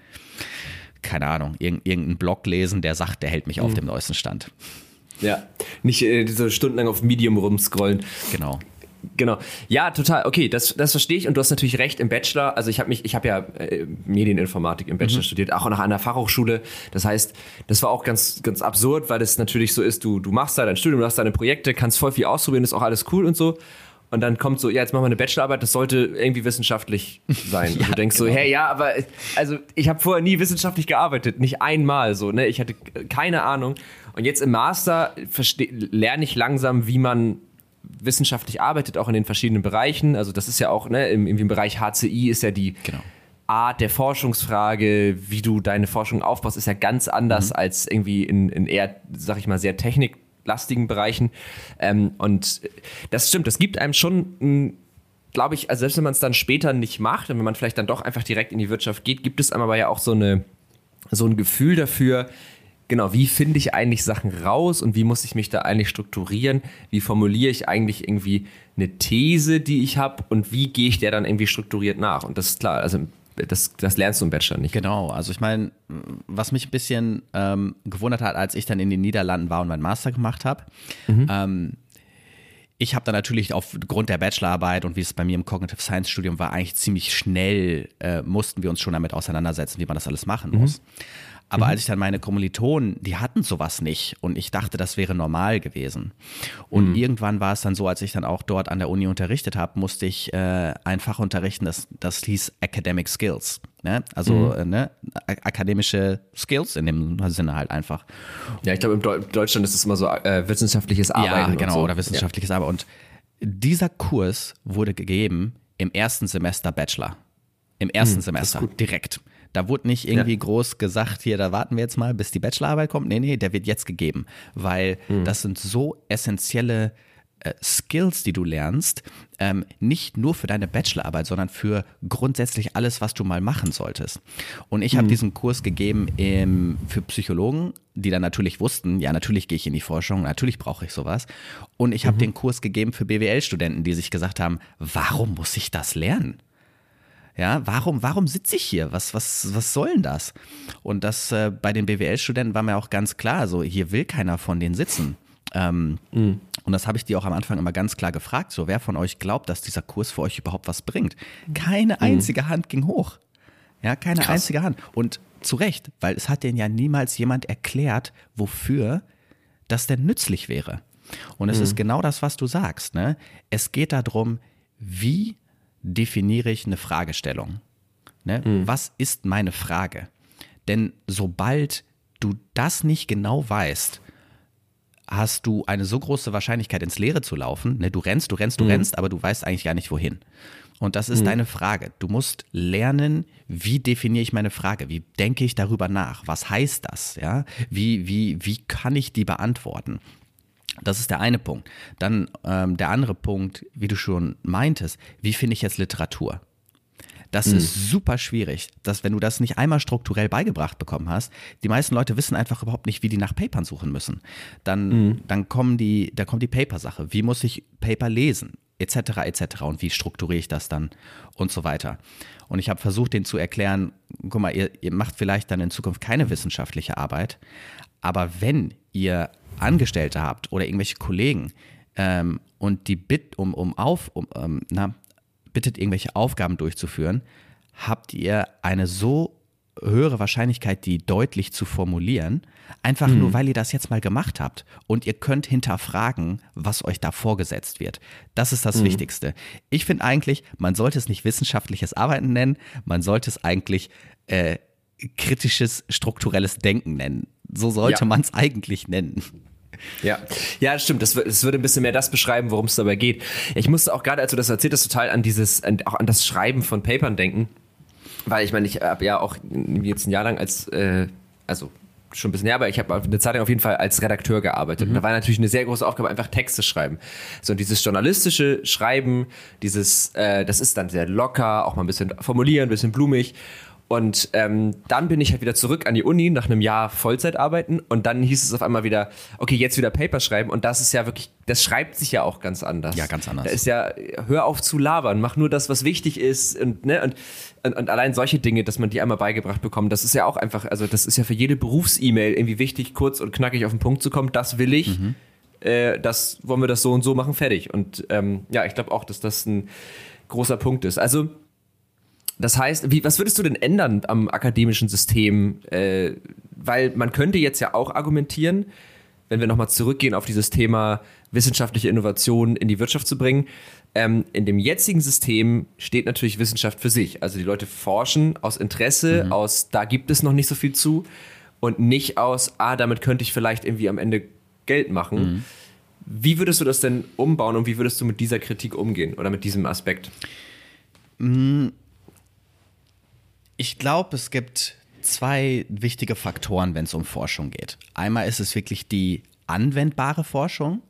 keine Ahnung, irg irgendeinen Blog lesen, der sagt, der hält mich auf dem neuesten Stand. Ja. Nicht äh, so stundenlang auf Medium rumscrollen. Genau. Genau. Ja, total. Okay, das, das verstehe ich und du hast natürlich recht im Bachelor. Also ich habe mich, ich habe ja äh, Medieninformatik im Bachelor studiert, auch noch an der Fachhochschule. Das heißt, das war auch ganz, ganz absurd, weil es natürlich so ist, du, du machst da dein Studium, du hast deine Projekte, kannst voll viel ausprobieren, ist auch alles cool und so. Und dann kommt so, ja, jetzt machen wir eine Bachelorarbeit, das sollte irgendwie wissenschaftlich sein. [LAUGHS] und Ja, du denkst so, genau. hey, ja, aber also ich habe vorher nie wissenschaftlich gearbeitet, nicht einmal so, ne? Ich hatte keine Ahnung. Und jetzt im Master lerne ich langsam, wie man wissenschaftlich arbeitet, auch in den verschiedenen Bereichen. Also das ist ja auch, ne, im, im Bereich HCI ist ja die Genau. Art der Forschungsfrage, wie du deine Forschung aufbaust, ist ja ganz anders als irgendwie in, in eher, sag ich mal, sehr techniklastigen Bereichen. Ähm, und das stimmt, das gibt einem schon, glaube ich, also selbst wenn man es dann später nicht macht, und wenn man vielleicht dann doch einfach direkt in die Wirtschaft geht, gibt es einem aber ja auch so eine so ein Gefühl dafür, genau, wie finde ich eigentlich Sachen raus und wie muss ich mich da eigentlich strukturieren? Wie formuliere ich eigentlich irgendwie eine These, die ich habe und wie gehe ich der dann irgendwie strukturiert nach? Und das ist klar, also das, das lernst du im Bachelor nicht. Genau, also ich meine, was mich ein bisschen ähm, gewundert hat, als ich dann in den Niederlanden war und meinen Master gemacht habe, ähm, ich habe dann natürlich aufgrund der Bachelorarbeit und wie es bei mir im Cognitive Science Studium war, eigentlich ziemlich schnell äh, mussten wir uns schon damit auseinandersetzen, wie man das alles machen muss. Aber als ich dann meine Kommilitonen, die hatten sowas nicht und ich dachte, das wäre normal gewesen. Und irgendwann war es dann so, als ich dann auch dort an der Uni unterrichtet habe, musste ich äh, ein Fach unterrichten, das, das hieß Academic Skills. Ne? Also äh, ne? akademische Skills in dem Sinne halt einfach. Ja, ich glaube, in Deu Deutschland ist es immer so äh, wissenschaftliches Arbeiten. Ja, genau, so. oder wissenschaftliches Arbeit. Und dieser Kurs wurde gegeben im ersten Semester Bachelor. Im ersten Semester, direkt. Da wurde nicht irgendwie Ja. groß gesagt, hier, da warten wir jetzt mal, bis die Bachelorarbeit kommt. Nee, nee, der wird jetzt gegeben, weil das sind so essentielle äh, Skills, die du lernst, ähm, nicht nur für deine Bachelorarbeit, sondern für grundsätzlich alles, was du mal machen solltest. Und ich habe diesen Kurs gegeben im, für Psychologen, die dann natürlich wussten, ja, natürlich gehe ich in die Forschung, natürlich brauche ich sowas. Und ich habe den Kurs gegeben für BWL-Studenten, die sich gesagt haben, warum muss ich das lernen? Ja, warum, warum sitze ich hier? Was, was, was soll denn das? Und das äh, bei den BWL-Studenten war mir auch ganz klar, so hier will keiner von denen sitzen. Ähm, Und das habe ich die auch am Anfang immer ganz klar gefragt, so wer von euch glaubt, dass dieser Kurs für euch überhaupt was bringt? Keine einzige Hand ging hoch. Ja, keine Krass. einzige Hand. Und zu Recht, weil es hat denen ja niemals jemand erklärt, wofür das denn nützlich wäre. Und es ist genau das, was du sagst. Ne? Es geht darum, wie definiere ich eine Fragestellung? Ne? Was ist meine Frage? Denn sobald du das nicht genau weißt, hast du eine so große Wahrscheinlichkeit, ins Leere zu laufen. Ne? Du rennst, du rennst, du rennst, aber du weißt eigentlich gar nicht, wohin. Und das ist deine Frage. Du musst lernen, wie definiere ich meine Frage? Wie denke ich darüber nach? Was heißt das? Ja? Wie, wie, wie kann ich die beantworten? Das ist der eine Punkt. Dann ähm, der andere Punkt, wie du schon meintest, wie finde ich jetzt Literatur? Das ist super schwierig, dass wenn du das nicht einmal strukturell beigebracht bekommen hast, die meisten Leute wissen einfach überhaupt nicht, wie die nach Papern suchen müssen. Dann, dann kommen die, da kommt die Paper-Sache. Wie muss ich Paper lesen? Etc. etc. Und wie strukturiere ich das dann und so weiter. Und ich habe versucht, denen zu erklären, guck mal, ihr, ihr macht vielleicht dann in Zukunft keine wissenschaftliche Arbeit, aber wenn ihr Angestellte habt oder irgendwelche Kollegen ähm, und die Bit um, um auf, um, ähm, na, bittet irgendwelche Aufgaben durchzuführen, habt ihr eine so höhere Wahrscheinlichkeit, die deutlich zu formulieren, einfach mhm. nur, weil ihr das jetzt mal gemacht habt. Und ihr könnt hinterfragen, was euch da vorgesetzt wird. Das ist das mhm. Wichtigste. Ich finde eigentlich, man sollte es nicht wissenschaftliches Arbeiten nennen, man sollte es eigentlich äh, kritisches, strukturelles Denken nennen. So sollte ja. man es eigentlich nennen. Ja, ja, stimmt. Das, das würde ein bisschen mehr das beschreiben, worum es dabei geht. Ich musste auch gerade, als du das erzählt hast, total an dieses, an, auch an das Schreiben von Papern denken. Weil ich meine, ich habe ja auch jetzt ein Jahr lang als, äh, also schon ein bisschen her, aber ich habe eine Zeit lang auf jeden Fall als Redakteur gearbeitet. Mhm. Und da war natürlich eine sehr große Aufgabe, einfach Texte schreiben. So, und dieses journalistische Schreiben, dieses, äh, das ist dann sehr locker, auch mal ein bisschen formulieren, ein bisschen blumig. Und ähm, dann bin ich halt wieder zurück an die Uni nach einem Jahr Vollzeit arbeiten und dann hieß es auf einmal wieder, okay, jetzt wieder Paper schreiben und das ist ja wirklich, das schreibt sich ja auch ganz anders. Ja, ganz anders. Da ist ja, hör auf zu labern, mach nur das, was wichtig ist und, ne, und, und, und allein solche Dinge, dass man die einmal beigebracht bekommt, das ist ja auch einfach, also das ist ja für jede Berufs-E-Mail irgendwie wichtig, kurz und knackig auf den Punkt zu kommen, das will ich. Mhm. Äh, das wollen wir das so und so machen, fertig. Und ähm, ja, ich glaube auch, dass das ein großer Punkt ist. Also das heißt, wie, was würdest du denn ändern am akademischen System? Äh, weil man könnte jetzt ja auch argumentieren, wenn wir nochmal zurückgehen auf dieses Thema wissenschaftliche Innovation in die Wirtschaft zu bringen. Ähm, in dem jetzigen System steht natürlich Wissenschaft für sich. Also die Leute forschen aus Interesse, mhm. aus da gibt es noch nicht so viel zu und nicht aus, ah, damit könnte ich vielleicht irgendwie am Ende Geld machen. Mhm. Wie würdest du das denn umbauen und wie würdest du mit dieser Kritik umgehen oder mit diesem Aspekt? Mhm ich glaube, es gibt zwei wichtige Faktoren, wenn es um Forschung geht. Einmal ist es wirklich die anwendbare Forschung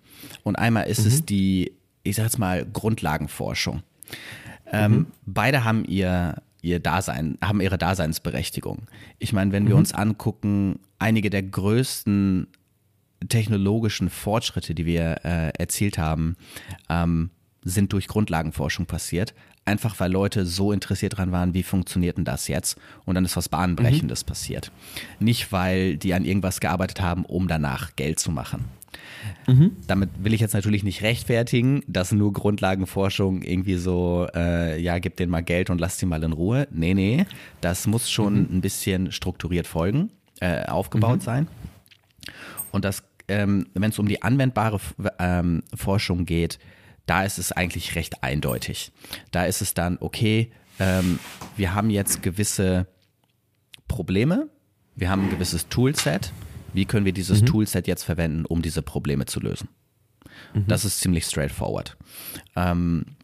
und einmal ist mhm. es die, ich sag jetzt mal, Grundlagenforschung. Ähm, mhm. Beide haben ihr, ihr Dasein, haben ihre Daseinsberechtigung. Ich meine, wenn wir mhm. uns angucken, einige der größten technologischen Fortschritte, die wir äh, erzielt haben, ähm, sind durch Grundlagenforschung passiert einfach weil Leute so interessiert dran waren, wie funktioniert denn das jetzt? Und dann ist was Bahnbrechendes mhm. passiert. Nicht, weil die an irgendwas gearbeitet haben, um danach Geld zu machen. Mhm. Damit will ich jetzt natürlich nicht rechtfertigen, dass nur Grundlagenforschung irgendwie so, äh, ja, gib denen mal Geld und lass sie mal in Ruhe. Nee, nee, das muss schon mhm. ein bisschen strukturiert folgen, äh, aufgebaut mhm. sein. Und das, ähm, wenn es um die anwendbare ähm, Forschung geht, da ist es eigentlich recht eindeutig. Da ist es dann, okay, ähm, wir haben jetzt gewisse Probleme, wir haben ein gewisses Toolset. Wie können wir dieses mhm. Toolset jetzt verwenden, um diese Probleme zu lösen? Mhm. Das ist ziemlich straightforward. Ähm,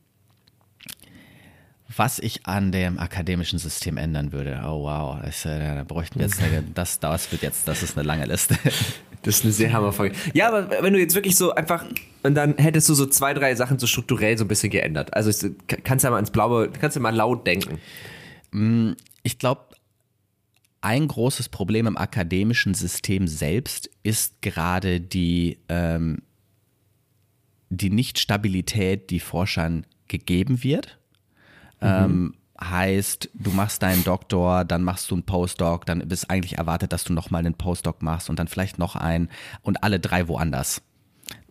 was ich an dem akademischen System ändern würde, oh wow, das, äh, da bräuchten wir jetzt, eine, [LAUGHS] das, das wird jetzt, das ist eine lange Liste. [LAUGHS] Das ist eine sehr hammerfolge. Ja, aber wenn du jetzt wirklich so einfach, und dann hättest du so zwei, drei Sachen so strukturell so ein bisschen geändert. Also kannst ja mal ins Blaue, kannst ja mal laut denken. Mm, ich glaube, ein großes Problem im akademischen System selbst ist gerade die, ähm, die Nichtstabilität, die Forschern gegeben wird. Mhm. Ähm, heißt, du machst deinen Doktor, dann machst du einen Postdoc, dann ist eigentlich erwartet, dass du nochmal einen Postdoc machst und dann vielleicht noch einen und alle drei woanders.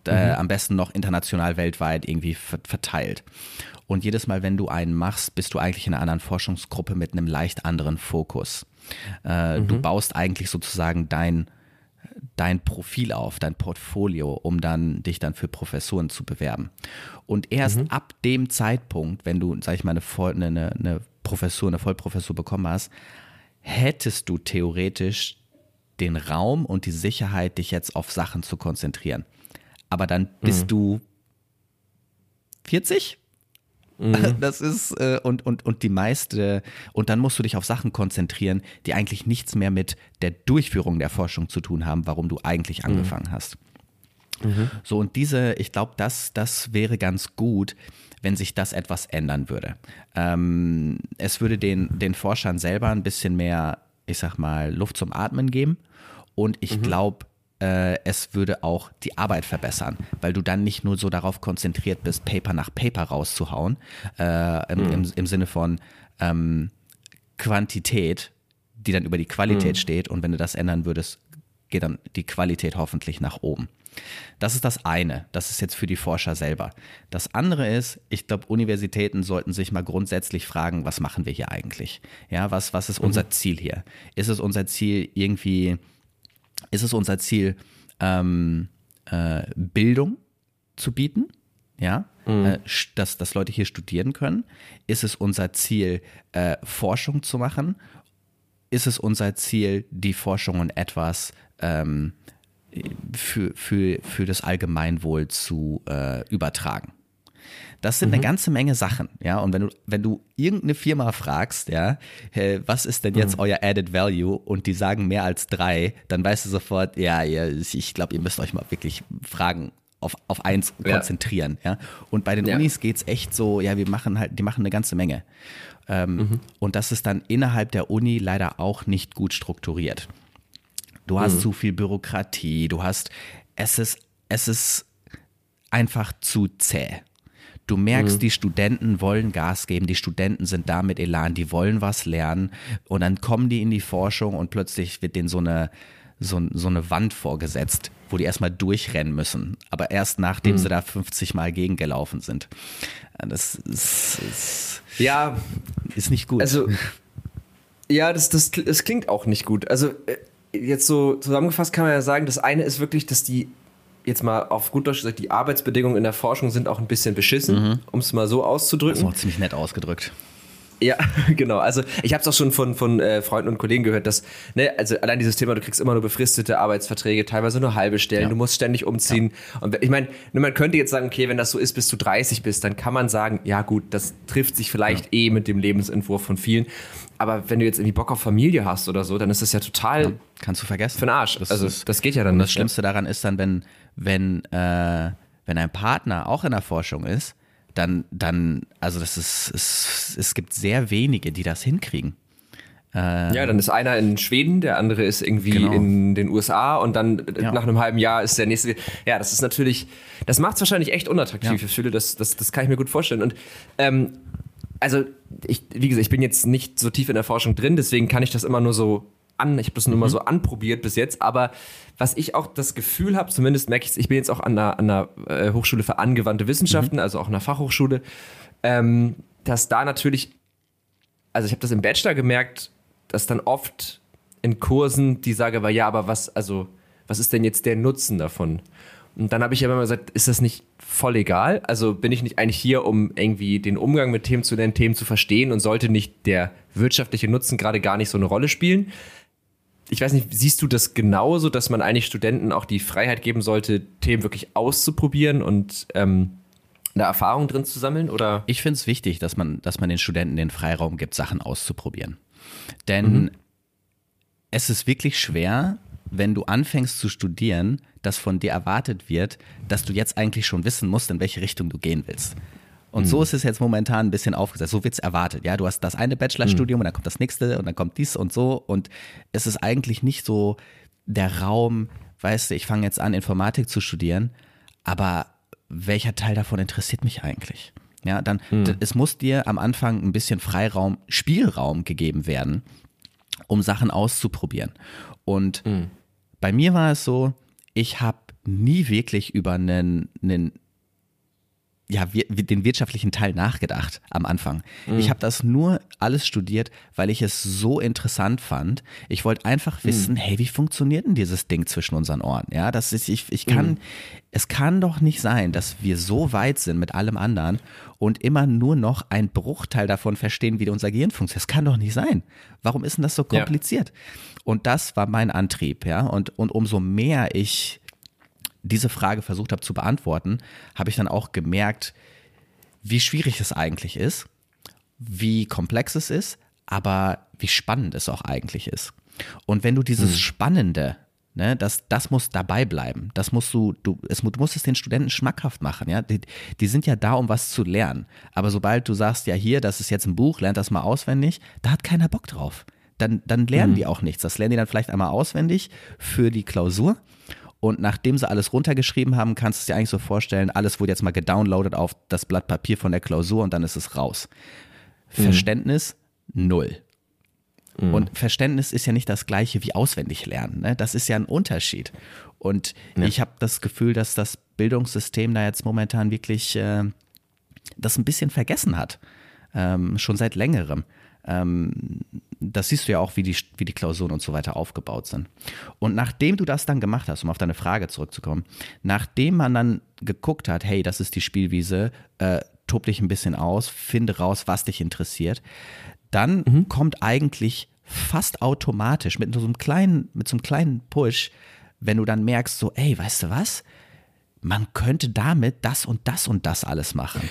Äh, mhm. am besten noch international weltweit irgendwie verteilt. Und jedes Mal, wenn du einen machst, bist du eigentlich in einer anderen Forschungsgruppe mit einem leicht anderen Fokus. Äh, mhm. Du baust eigentlich sozusagen dein dein Profil auf, dein Portfolio, um dann dich dann für Professuren zu bewerben. Und erst mhm. ab dem Zeitpunkt, wenn du, sag ich mal, eine, eine, eine Professur, eine Vollprofessur bekommen hast, hättest du theoretisch den Raum und die Sicherheit, dich jetzt auf Sachen zu konzentrieren. Aber dann bist mhm. du 40, Mhm. [LAUGHS] Das ist, äh, und, und, und die meiste, und dann musst du dich auf Sachen konzentrieren, die eigentlich nichts mehr mit der Durchführung der Forschung zu tun haben, warum du eigentlich mhm. angefangen mhm. hast. Mhm. So, und diese, ich glaube, das, das wäre ganz gut, wenn sich das etwas ändern würde. Ähm, es würde den, den Forschern selber ein bisschen mehr, ich sag mal, Luft zum Atmen geben. Und ich mhm. glaube, äh, es würde auch die Arbeit verbessern, weil du dann nicht nur so darauf konzentriert bist, Paper nach Paper rauszuhauen, äh, im, mhm. im, im, Sinne von ähm, Quantität, die dann über die Qualität mhm. steht. Und wenn du das ändern würdest, geht dann die Qualität hoffentlich nach oben. Das ist das eine. Das ist jetzt für die Forscher selber. Das andere ist, ich glaube, Universitäten sollten sich mal grundsätzlich fragen, was machen wir hier eigentlich? Ja, was, was ist unser mhm. Ziel hier? Ist es unser Ziel irgendwie, ist es unser Ziel, ähm, äh, Bildung zu bieten? Ja, mhm. äh, dass, dass Leute hier studieren können? Ist es unser Ziel, äh, Forschung zu machen? Ist es unser Ziel, die Forschung in etwas ähm, für, für, für das Allgemeinwohl zu äh, übertragen. Das sind mhm. eine ganze Menge Sachen, ja. Und wenn du, wenn du irgendeine Firma fragst, ja, hey, was ist denn jetzt mhm. euer Added Value und die sagen mehr als drei, dann weißt du sofort, ja, ja ich glaube, ihr müsst euch mal wirklich Fragen auf, auf eins ja. konzentrieren, ja. Und bei den ja. Unis geht es echt so, ja, wir machen halt, die machen eine ganze Menge. Ähm, mhm. Und das ist dann innerhalb der Uni leider auch nicht gut strukturiert. Du hast mhm. zu viel Bürokratie, du hast, es ist, es ist einfach zu zäh. Du merkst, mhm. die Studenten wollen Gas geben, die Studenten sind da mit Elan, die wollen was lernen und dann kommen die in die Forschung und plötzlich wird denen so eine, so, so eine Wand vorgesetzt, wo die erstmal durchrennen müssen, aber erst nachdem mhm. sie da 50 Mal gegengelaufen sind. Das ist, ist, ja, ist nicht gut. Also, ja, das, das, das klingt auch nicht gut. Also, äh, jetzt so zusammengefasst kann man ja sagen, das eine ist wirklich, dass die jetzt mal auf gut Deutsch gesagt, die Arbeitsbedingungen in der Forschung sind auch ein bisschen beschissen, mhm. um es mal so auszudrücken. Das ist auch ziemlich nett ausgedrückt. Ja, [LAUGHS] genau. Also ich habe es auch schon von, von äh, Freunden und Kollegen gehört, dass, ne, also allein dieses Thema, du kriegst immer nur befristete Arbeitsverträge, teilweise nur halbe Stellen, ja. du musst ständig umziehen. Ja. Und ich meine, man könnte jetzt sagen, okay, wenn das so ist, bis du 30 bist, dann kann man sagen, ja gut, das trifft sich vielleicht ja. eh mit dem Lebensentwurf von vielen. Aber wenn du jetzt irgendwie Bock auf Familie hast oder so, dann ist das ja total. kannst du vergessen. Für den Arsch. Das also ist, das geht ja dann und nicht. Das Schlimmste daran ist dann, wenn, wenn, äh, wenn ein Partner auch in der Forschung ist, dann, dann, also das ist, es, es gibt sehr wenige, die das hinkriegen. Äh, ja, dann ist einer in Schweden, der andere ist irgendwie genau. in den USA und dann ja. nach einem halben Jahr ist der nächste. Ja, das ist natürlich, das macht es wahrscheinlich echt unattraktiv ja. für viele, das, das, das kann ich mir gut vorstellen. Und ähm, also, ich, wie gesagt, ich bin jetzt nicht so tief in der Forschung drin, deswegen kann ich das immer nur so an, ich habe das nur mhm. mal so anprobiert bis jetzt, aber was ich auch das Gefühl habe, zumindest merke ich ich bin jetzt auch an der, an der äh, Hochschule für angewandte Wissenschaften, mhm. also auch an der Fachhochschule, ähm, dass da natürlich, also ich habe das im Bachelor gemerkt, dass dann oft in Kursen die Sage war, ja, aber was, also, was ist denn jetzt der Nutzen davon? Und dann habe ich ja immer gesagt, ist das nicht voll egal? Also bin ich nicht eigentlich hier, um irgendwie den Umgang mit Themen zu lernen, Themen zu verstehen und sollte nicht der wirtschaftliche Nutzen gerade gar nicht so eine Rolle spielen? Ich weiß nicht, siehst du das genauso, dass man eigentlich Studenten auch die Freiheit geben sollte, Themen wirklich auszuprobieren und ähm, eine Erfahrung drin zu sammeln? Oder? Ich finde es wichtig, dass man, dass man den Studenten den Freiraum gibt, Sachen auszuprobieren. Denn mhm. es ist wirklich schwer, wenn du anfängst zu studieren, dass von dir erwartet wird, dass du jetzt eigentlich schon wissen musst, in welche Richtung du gehen willst. Und mhm. so ist es jetzt momentan ein bisschen aufgesetzt. So wird es erwartet. Ja, du hast das eine Bachelorstudium mhm. und dann kommt das nächste und dann kommt dies und so. Und es ist eigentlich nicht so der Raum, weißt du, ich fange jetzt an, Informatik zu studieren, aber welcher Teil davon interessiert mich eigentlich? Ja, dann, mhm. es muss dir am Anfang ein bisschen Freiraum, Spielraum gegeben werden, um Sachen auszuprobieren. Und mhm. bei mir war es so, ich habe nie wirklich über einen, einen ja, den wirtschaftlichen Teil nachgedacht am Anfang. Mhm. Ich habe das nur alles studiert, weil ich es so interessant fand. Ich wollte einfach mhm. wissen, mhm. hey, wie funktioniert denn dieses Ding zwischen unseren Ohren? Ja, das ist, ich, ich kann, mhm. es kann doch nicht sein, dass wir so weit sind mit allem anderen und immer nur noch ein Bruchteil davon verstehen, wie unser Gehirn funktioniert. Das kann doch nicht sein. Warum ist denn das so kompliziert? Ja. Und das war mein Antrieb, ja. Und, und umso mehr ich diese Frage versucht habe zu beantworten, habe ich dann auch gemerkt, wie schwierig es eigentlich ist, wie komplex es ist, aber wie spannend es auch eigentlich ist. Und wenn du dieses hm. Spannende, ne, das, das muss dabei bleiben, das musst du, du, es, du musst es den Studenten schmackhaft machen, ja. Die, die sind ja da, um was zu lernen. Aber sobald du sagst, ja, hier, das ist jetzt ein Buch, lernt das mal auswendig, da hat keiner Bock drauf. Dann, dann lernen mhm. die auch nichts. Das lernen die dann vielleicht einmal auswendig für die Klausur und nachdem sie alles runtergeschrieben haben, kannst du es dir eigentlich so vorstellen, alles wurde jetzt mal gedownloadet auf das Blatt Papier von der Klausur und dann ist es raus. Mhm. Verständnis null. Mhm. Und Verständnis ist ja nicht das gleiche wie auswendig lernen. Ne? Das ist ja ein Unterschied. Und ja. ich habe das Gefühl, dass das Bildungssystem da jetzt momentan wirklich äh, das ein bisschen vergessen hat. Ähm, schon seit längerem. Ähm, das siehst du ja auch, wie die, wie die Klausuren und so weiter aufgebaut sind. Und nachdem du das dann gemacht hast, um auf deine Frage zurückzukommen, nachdem man dann geguckt hat, hey, das ist die Spielwiese, äh, tob dich ein bisschen aus, finde raus, was dich interessiert, dann mhm. kommt eigentlich fast automatisch mit so einem kleinen, mit so einem kleinen Push, wenn du dann merkst, so, ey, weißt du was? Man könnte damit das und das und das alles machen.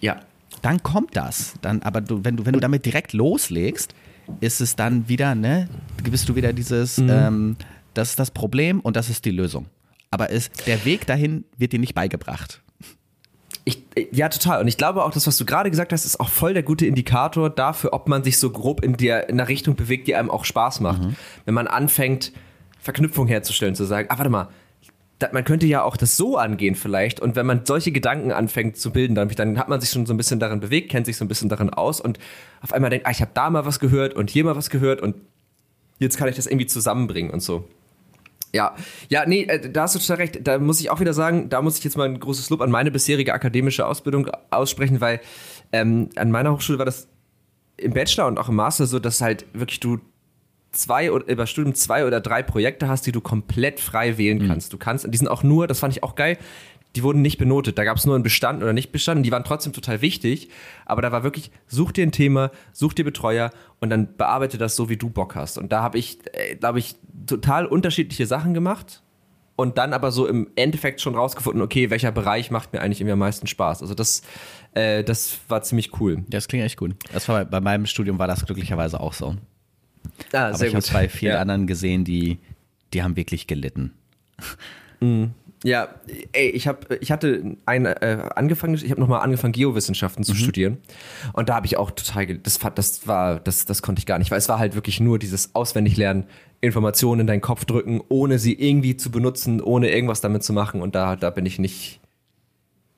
Ja. Dann kommt das. Dann, aber du, wenn du, wenn du damit direkt loslegst, ist es dann wieder, ne, bist du wieder dieses, mhm. ähm, das ist das Problem und das ist die Lösung. Aber ist, der Weg dahin wird dir nicht beigebracht. Ich, ja, total. Und ich glaube auch, das, was du gerade gesagt hast, ist auch voll der gute Indikator dafür, ob man sich so grob in der, in der Richtung bewegt, die einem auch Spaß macht. Mhm. Wenn man anfängt, Verknüpfung herzustellen, zu sagen, ah, warte mal, man könnte ja auch das so angehen vielleicht. Und wenn man solche Gedanken anfängt zu bilden, dann, dann hat man sich schon so ein bisschen darin bewegt, kennt sich so ein bisschen darin aus und auf einmal denkt, ah, ich habe da mal was gehört und hier mal was gehört und jetzt kann ich das irgendwie zusammenbringen und so. Ja, ja, nee, äh, da hast du total recht. Da muss ich auch wieder sagen, da muss ich jetzt mal ein großes Lob an meine bisherige akademische Ausbildung aussprechen, weil ähm, an meiner Hochschule war das im Bachelor und auch im Master so, dass halt wirklich du zwei oder über Studium zwei oder drei Projekte hast, die du komplett frei wählen mhm. kannst. Du kannst, die sind auch nur, das fand ich auch geil, die wurden nicht benotet. Da gab es nur einen Bestand oder nicht Bestand. Die waren trotzdem total wichtig. Aber da war wirklich, such dir ein Thema, such dir Betreuer und dann bearbeite das so, wie du Bock hast. Und da habe ich, äh, glaube ich, total unterschiedliche Sachen gemacht. Und dann aber so im Endeffekt schon rausgefunden, okay, welcher Bereich macht mir eigentlich irgendwie am meisten Spaß. Also das, äh, das war ziemlich cool. Das klingt echt gut. Das war, bei meinem Studium war das glücklicherweise auch so. Ah, Aber ich habe bei vielen ja. anderen gesehen, die, die haben wirklich gelitten. Mhm. Ja, ey, ich habe, ich hatte ein, äh, angefangen, ich habe nochmal angefangen Geowissenschaften zu mhm. studieren und da habe ich auch total, das, das war, das, das konnte ich gar nicht, weil es war halt wirklich nur dieses Auswendiglernen, Informationen in deinen Kopf drücken, ohne sie irgendwie zu benutzen, ohne irgendwas damit zu machen und da, da bin ich nicht,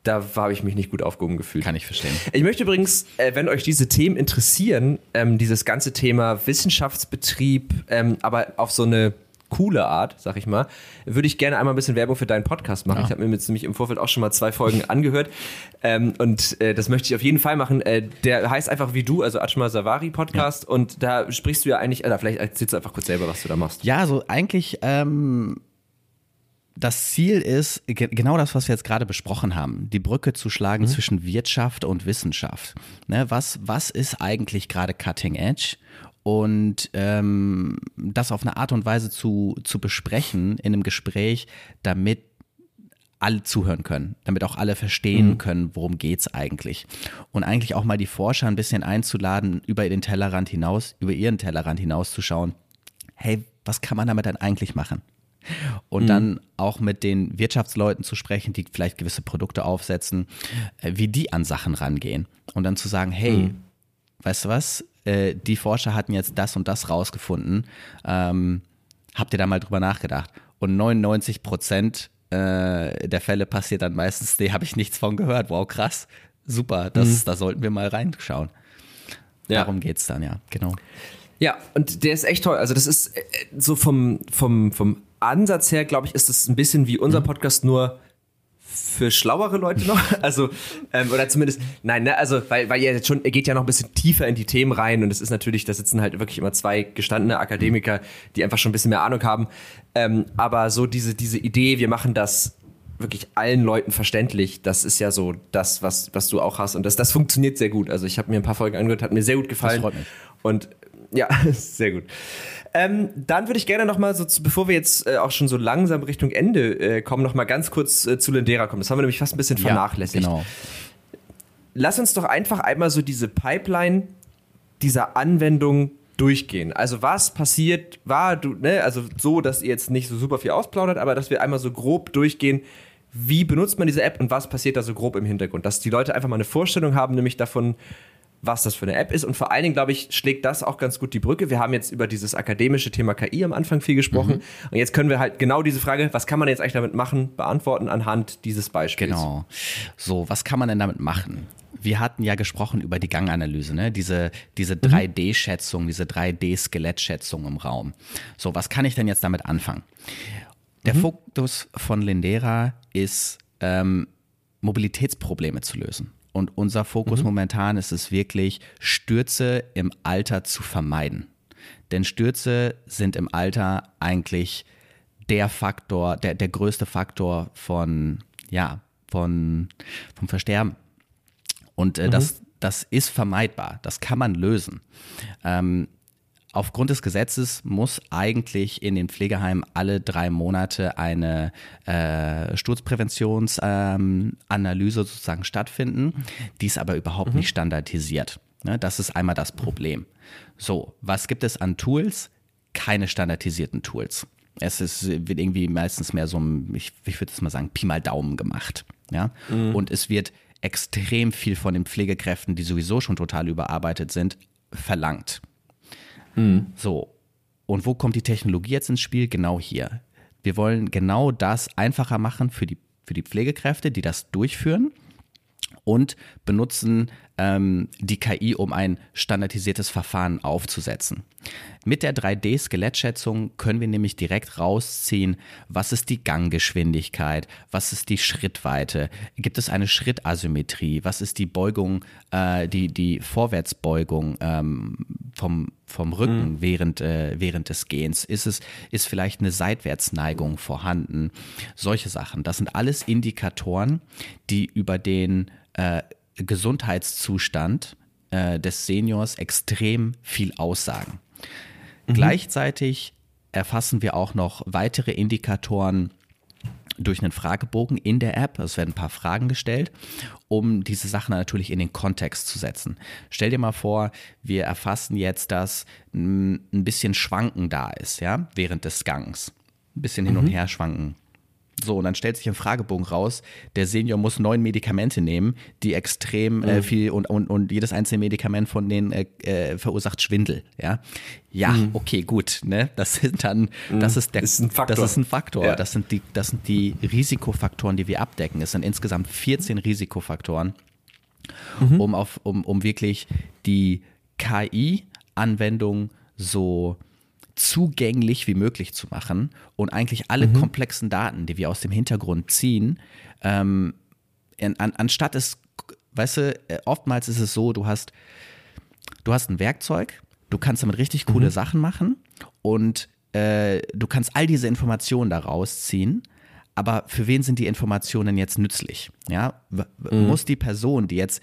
da habe ich mich nicht gut aufgehoben gefühlt. Kann ich verstehen. Ich möchte übrigens, äh, wenn euch diese Themen interessieren, ähm, dieses ganze Thema Wissenschaftsbetrieb, ähm, aber auf so eine coole Art, sag ich mal, würde ich gerne einmal ein bisschen Werbung für deinen Podcast machen. Ja. Ich habe mir jetzt nämlich im Vorfeld auch schon mal zwei Folgen [LAUGHS] angehört ähm, und äh, das möchte ich auf jeden Fall machen. Äh, der heißt einfach wie du, also Achma Savari Podcast ja. und da sprichst du ja eigentlich, oder vielleicht erzählst du einfach kurz selber, was du da machst. Ja, so eigentlich ähm, das Ziel ist genau das, was wir jetzt gerade besprochen haben, die Brücke zu schlagen mhm. zwischen Wirtschaft und Wissenschaft. Ne, was, was ist eigentlich gerade Cutting Edge? Und ähm, das auf eine Art und Weise zu, zu besprechen in einem Gespräch, damit alle zuhören können, damit auch alle verstehen mhm. können, worum geht es eigentlich. Und eigentlich auch mal die Forscher ein bisschen einzuladen, über den Tellerrand hinaus, über ihren Tellerrand hinauszuschauen. Hey, was kann man damit denn eigentlich machen? Und mhm. dann auch mit den Wirtschaftsleuten zu sprechen, die vielleicht gewisse Produkte aufsetzen, äh, wie die an Sachen rangehen. Und dann zu sagen, hey, mhm. weißt du was, äh, die Forscher hatten jetzt das und das rausgefunden. Ähm, habt ihr da mal drüber nachgedacht? Und 99 Prozent äh, der Fälle passiert dann meistens, nee, habe ich nichts von gehört. Wow, krass, super, das, mhm. da sollten wir mal reinschauen. Ja. Darum geht es dann, ja, genau. Ja, und der ist echt toll. Also das ist äh, so vom, vom, vom Ansatz her, glaube ich, ist das ein bisschen wie unser mhm. Podcast, nur für schlauere Leute noch. [LAUGHS] Also, ähm, oder zumindest, nein, ne, also, weil, weil ihr jetzt schon, ihr geht ja noch ein bisschen tiefer in die Themen rein und es ist natürlich, da sitzen halt wirklich immer zwei gestandene Akademiker, die einfach schon ein bisschen mehr Ahnung haben. Ähm, aber so diese, diese Idee, wir machen das wirklich allen Leuten verständlich, das ist ja so das, was, was du auch hast. Und das, das funktioniert sehr gut. Also ich habe mir ein paar Folgen angehört, hat mir sehr gut gefallen. Und ja, [LAUGHS] sehr gut. Ähm, dann würde ich gerne noch mal, so, bevor wir jetzt äh, auch schon so langsam Richtung Ende äh, kommen, noch mal ganz kurz äh, zu Lendera kommen. Das haben wir nämlich fast ein bisschen vernachlässigt. Ja, genau. Lass uns doch einfach einmal so diese Pipeline dieser Anwendung durchgehen. Also was passiert, war du, ne, also so, dass ihr jetzt nicht so super viel ausplaudert, aber dass wir einmal so grob durchgehen, wie benutzt man diese App und was passiert da so grob im Hintergrund, dass die Leute einfach mal eine Vorstellung haben, nämlich davon, was das für eine App ist. Und vor allen Dingen, glaube ich, schlägt das auch ganz gut die Brücke. Wir haben jetzt über dieses akademische Thema KI am Anfang viel gesprochen. Mhm. Und jetzt können wir halt genau diese Frage, was kann man jetzt eigentlich damit machen, beantworten anhand dieses Beispiels. Genau. So, was kann man denn damit machen? wir hatten ja gesprochen über die Ganganalyse, ne? diese, diese 3D-Schätzung, diese 3D-Skelettschätzung im Raum. So, was kann ich denn jetzt damit anfangen? Der mhm. Fokus von Lindera ist, ähm, Mobilitätsprobleme zu lösen. Und unser Fokus mhm. momentan ist es wirklich, Stürze im Alter zu vermeiden. Denn Stürze sind im Alter eigentlich der Faktor, der, der größte Faktor von, ja, von, vom Versterben. Und äh, mhm. das, das ist vermeidbar, das kann man lösen. Ähm, Aufgrund des Gesetzes muss eigentlich in den Pflegeheimen alle drei Monate eine äh, Sturzpräventionsanalyse ähm, sozusagen stattfinden. Die ist aber überhaupt mhm. nicht standardisiert. Ne? Das ist einmal das Problem. So, was gibt es an Tools? Keine standardisierten Tools. Es ist, wird irgendwie meistens mehr so, ich, ich würde es mal sagen, Pi mal Daumen gemacht. Ja? Mhm. Und es wird extrem viel von den Pflegekräften, die sowieso schon total überarbeitet sind, verlangt. Mhm. So. Und wo kommt die Technologie jetzt ins Spiel? Genau hier. Wir wollen genau das einfacher machen für die, für die Pflegekräfte, die das durchführen und benutzen ähm, die KI, um ein standardisiertes Verfahren aufzusetzen. Mit der 3D-Skelettschätzung können wir nämlich direkt rausziehen, was ist die Ganggeschwindigkeit, was ist die Schrittweite, gibt es eine Schrittasymmetrie, was ist die Beugung, äh, die, die Vorwärtsbeugung ähm, vom, vom Rücken mhm. während, äh, während des Gehens, ist es, ist vielleicht eine Seitwärtsneigung vorhanden, solche Sachen. Das sind alles Indikatoren, die über den äh, Gesundheitszustand äh, des Seniors extrem viel aussagen. Mhm. Gleichzeitig erfassen wir auch noch weitere Indikatoren durch einen Fragebogen in der App. Es werden ein paar Fragen gestellt, um diese Sachen natürlich in den Kontext zu setzen. Stell dir mal vor, wir erfassen jetzt, dass ein bisschen Schwanken da ist, ja, während des Gangs. Ein bisschen hin mhm. und her schwanken. So, und dann stellt sich im Fragebogen raus, der Senior muss neun Medikamente nehmen, die extrem äh, mhm. äh, viel und, und, und jedes einzelne Medikament von denen äh, äh, verursacht Schwindel. Ja, ja, mhm. okay, gut. Ne? Das sind dann, mhm. das ist der, ist ein Faktor. Das ist ein Faktor. Ja. Das sind die, das sind die Risikofaktoren, die wir abdecken. Es sind insgesamt 14 Risikofaktoren, mhm. um auf, um, um wirklich die KI-Anwendung so zugänglich wie möglich zu machen und eigentlich alle mhm. komplexen Daten, die wir aus dem Hintergrund ziehen, ähm, an, anstatt es, weißt du, äh, oftmals ist es so, du hast, du hast ein Werkzeug, du kannst damit richtig coole mhm. Sachen machen und äh, du kannst all diese Informationen daraus ziehen. Aber für wen sind die Informationen jetzt nützlich? Ja, mhm. muss die Person, die jetzt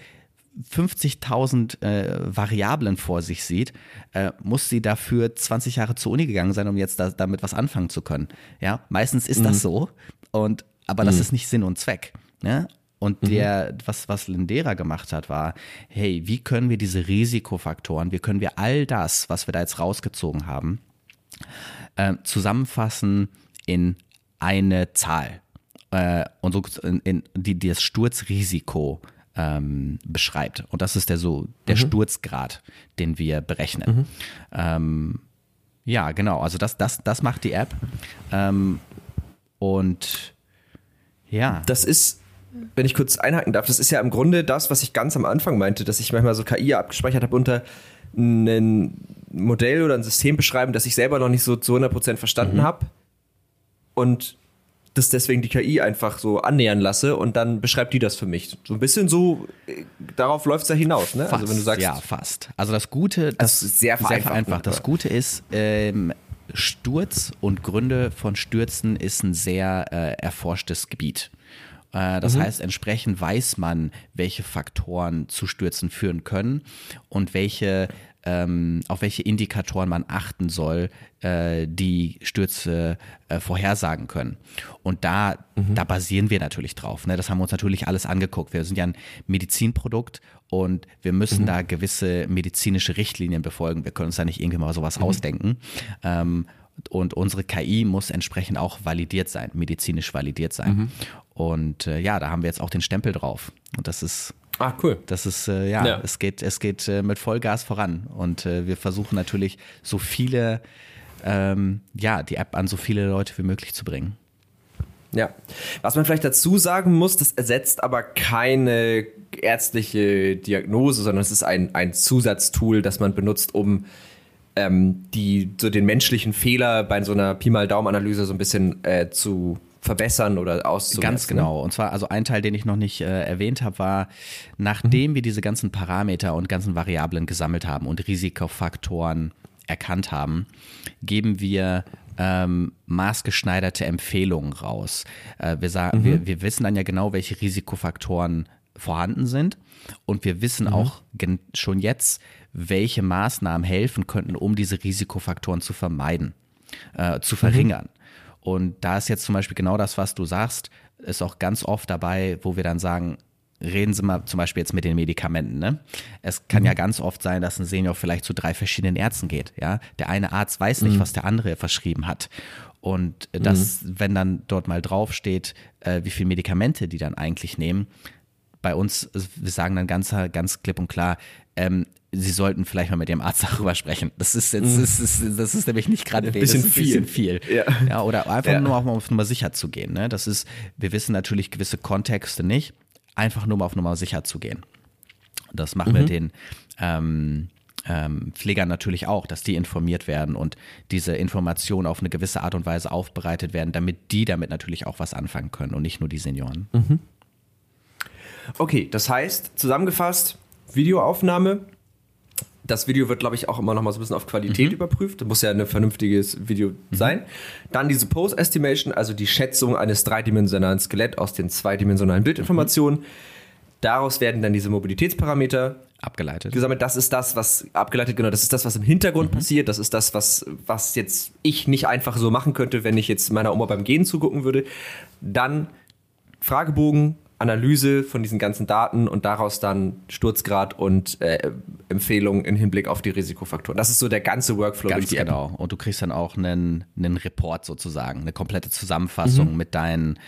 50.000 äh, Variablen vor sich sieht, äh, muss sie dafür 20 Jahre zur Uni gegangen sein, um jetzt da, damit was anfangen zu können. Ja, meistens ist mhm. das so. Und, aber das mhm. ist nicht Sinn und Zweck. Ne? Und mhm. der, was, was Lindera gemacht hat, war, hey, wie können wir diese Risikofaktoren, wie können wir all das, was wir da jetzt rausgezogen haben, äh, zusammenfassen in eine Zahl. Äh, und so in, in die, die das Sturzrisiko ähm, beschreibt. Und das ist der so der mhm. Sturzgrad, den wir berechnen. Mhm. Ähm, ja, genau. Also das, das, das macht die App. Ähm, und ja. Das ist, wenn ich kurz einhaken darf, das ist ja im Grunde das, was ich ganz am Anfang meinte, dass ich manchmal so KI abgespeichert habe unter ein Modell oder ein System beschreiben, das ich selber noch nicht so zu 100% verstanden mhm. habe. Und das deswegen die KI einfach so annähern lasse und dann beschreibt die das für mich. So ein bisschen so, äh, darauf läuft es ja hinaus, ne? Fast, also wenn du sagst. Ja, fast. Also das Gute, das also ist sehr vereinfacht. Sehr vereinfacht. Das Gute ist, ähm, Sturz und Gründe von Stürzen ist ein sehr äh, erforschtes Gebiet. Äh, das mhm. heißt, entsprechend weiß man, welche Faktoren zu Stürzen führen können und welche ähm, auf welche Indikatoren man achten soll, äh, die Stürze äh, vorhersagen können. Und da, mhm. da basieren wir natürlich drauf. Ne? Das haben wir uns natürlich alles angeguckt. Wir sind ja ein Medizinprodukt und wir müssen mhm. da gewisse medizinische Richtlinien befolgen. Wir können uns da nicht irgendwie mal sowas mhm. ausdenken. Ähm, und unsere KI muss entsprechend auch validiert sein, medizinisch validiert sein. Mhm. Und äh, ja, da haben wir jetzt auch den Stempel drauf. Und das ist Ah, cool. Das ist, äh, ja, ja, es geht, es geht äh, mit Vollgas voran. Und äh, wir versuchen natürlich so viele, ähm, ja, die App an so viele Leute wie möglich zu bringen. Ja. Was man vielleicht dazu sagen muss, das ersetzt aber keine ärztliche Diagnose, sondern es ist ein, ein Zusatztool, das man benutzt, um ähm, die, so den menschlichen Fehler bei so einer Pi mal Daumen-Analyse so ein bisschen äh, zu verbessern oder auszumessen. Ganz genau. Und zwar, also ein Teil, den ich noch nicht äh, erwähnt habe, war, nachdem mhm. wir diese ganzen Parameter und ganzen Variablen gesammelt haben und Risikofaktoren erkannt haben, geben wir ähm, maßgeschneiderte Empfehlungen raus. Äh, wir, sagen, mhm. wir, wir wissen dann ja genau, welche Risikofaktoren vorhanden sind und wir wissen mhm. auch schon jetzt, welche Maßnahmen helfen könnten, um diese Risikofaktoren zu vermeiden, äh, zu verringern. Mhm. Und da ist jetzt zum Beispiel genau das, was du sagst, ist auch ganz oft dabei, wo wir dann sagen, reden Sie mal zum Beispiel jetzt mit den Medikamenten. Ne? Es kann mhm. ja ganz oft sein, dass ein Senior vielleicht zu drei verschiedenen Ärzten geht. Ja, der eine Arzt weiß nicht, mhm. was der andere verschrieben hat. Und das, mhm. wenn dann dort mal draufsteht, äh, wie viele Medikamente die dann eigentlich nehmen, bei uns, wir sagen dann ganz, ganz klipp und klar, ähm, Sie sollten vielleicht mal mit Ihrem Arzt [LAUGHS] darüber sprechen. Das ist jetzt, mm. das, ist, das ist nämlich nicht gerade ein bisschen, ein bisschen viel. Ja. ja. oder einfach ja. nur auf Nummer sicher zu gehen. Ne? Das ist, wir wissen natürlich gewisse Kontexte nicht, einfach nur mal auf Nummer sicher zu gehen. Das machen mhm. wir den ähm, ähm, Pflegern natürlich auch, dass die informiert werden und diese Informationen auf eine gewisse Art und Weise aufbereitet werden, damit die damit natürlich auch was anfangen können und nicht nur die Senioren. Mhm. Okay, das heißt, zusammengefasst, Videoaufnahme. Das Video wird, glaube ich, auch immer noch mal so ein bisschen auf Qualität mhm. überprüft. Das muss ja ein vernünftiges Video mhm. sein. Dann diese Pose-Estimation, also die Schätzung eines dreidimensionalen Skeletts aus den zweidimensionalen Bildinformationen. Mhm. Daraus werden dann diese Mobilitätsparameter abgeleitet. Gesammelt. Das ist das, was abgeleitet, genau, das ist das, was im Hintergrund mhm. passiert. Das ist das, was, was jetzt ich nicht einfach so machen könnte, wenn ich jetzt meiner Oma beim Gehen zugucken würde. Dann Fragebogen, Analyse von diesen ganzen Daten und daraus dann Sturzgrad und äh, Empfehlungen im Hinblick auf die Risikofaktoren. Das ist so der ganze Workflow Ganz durch die genau. App. Und du kriegst dann auch einen, einen Report sozusagen, eine komplette Zusammenfassung mhm. mit deinen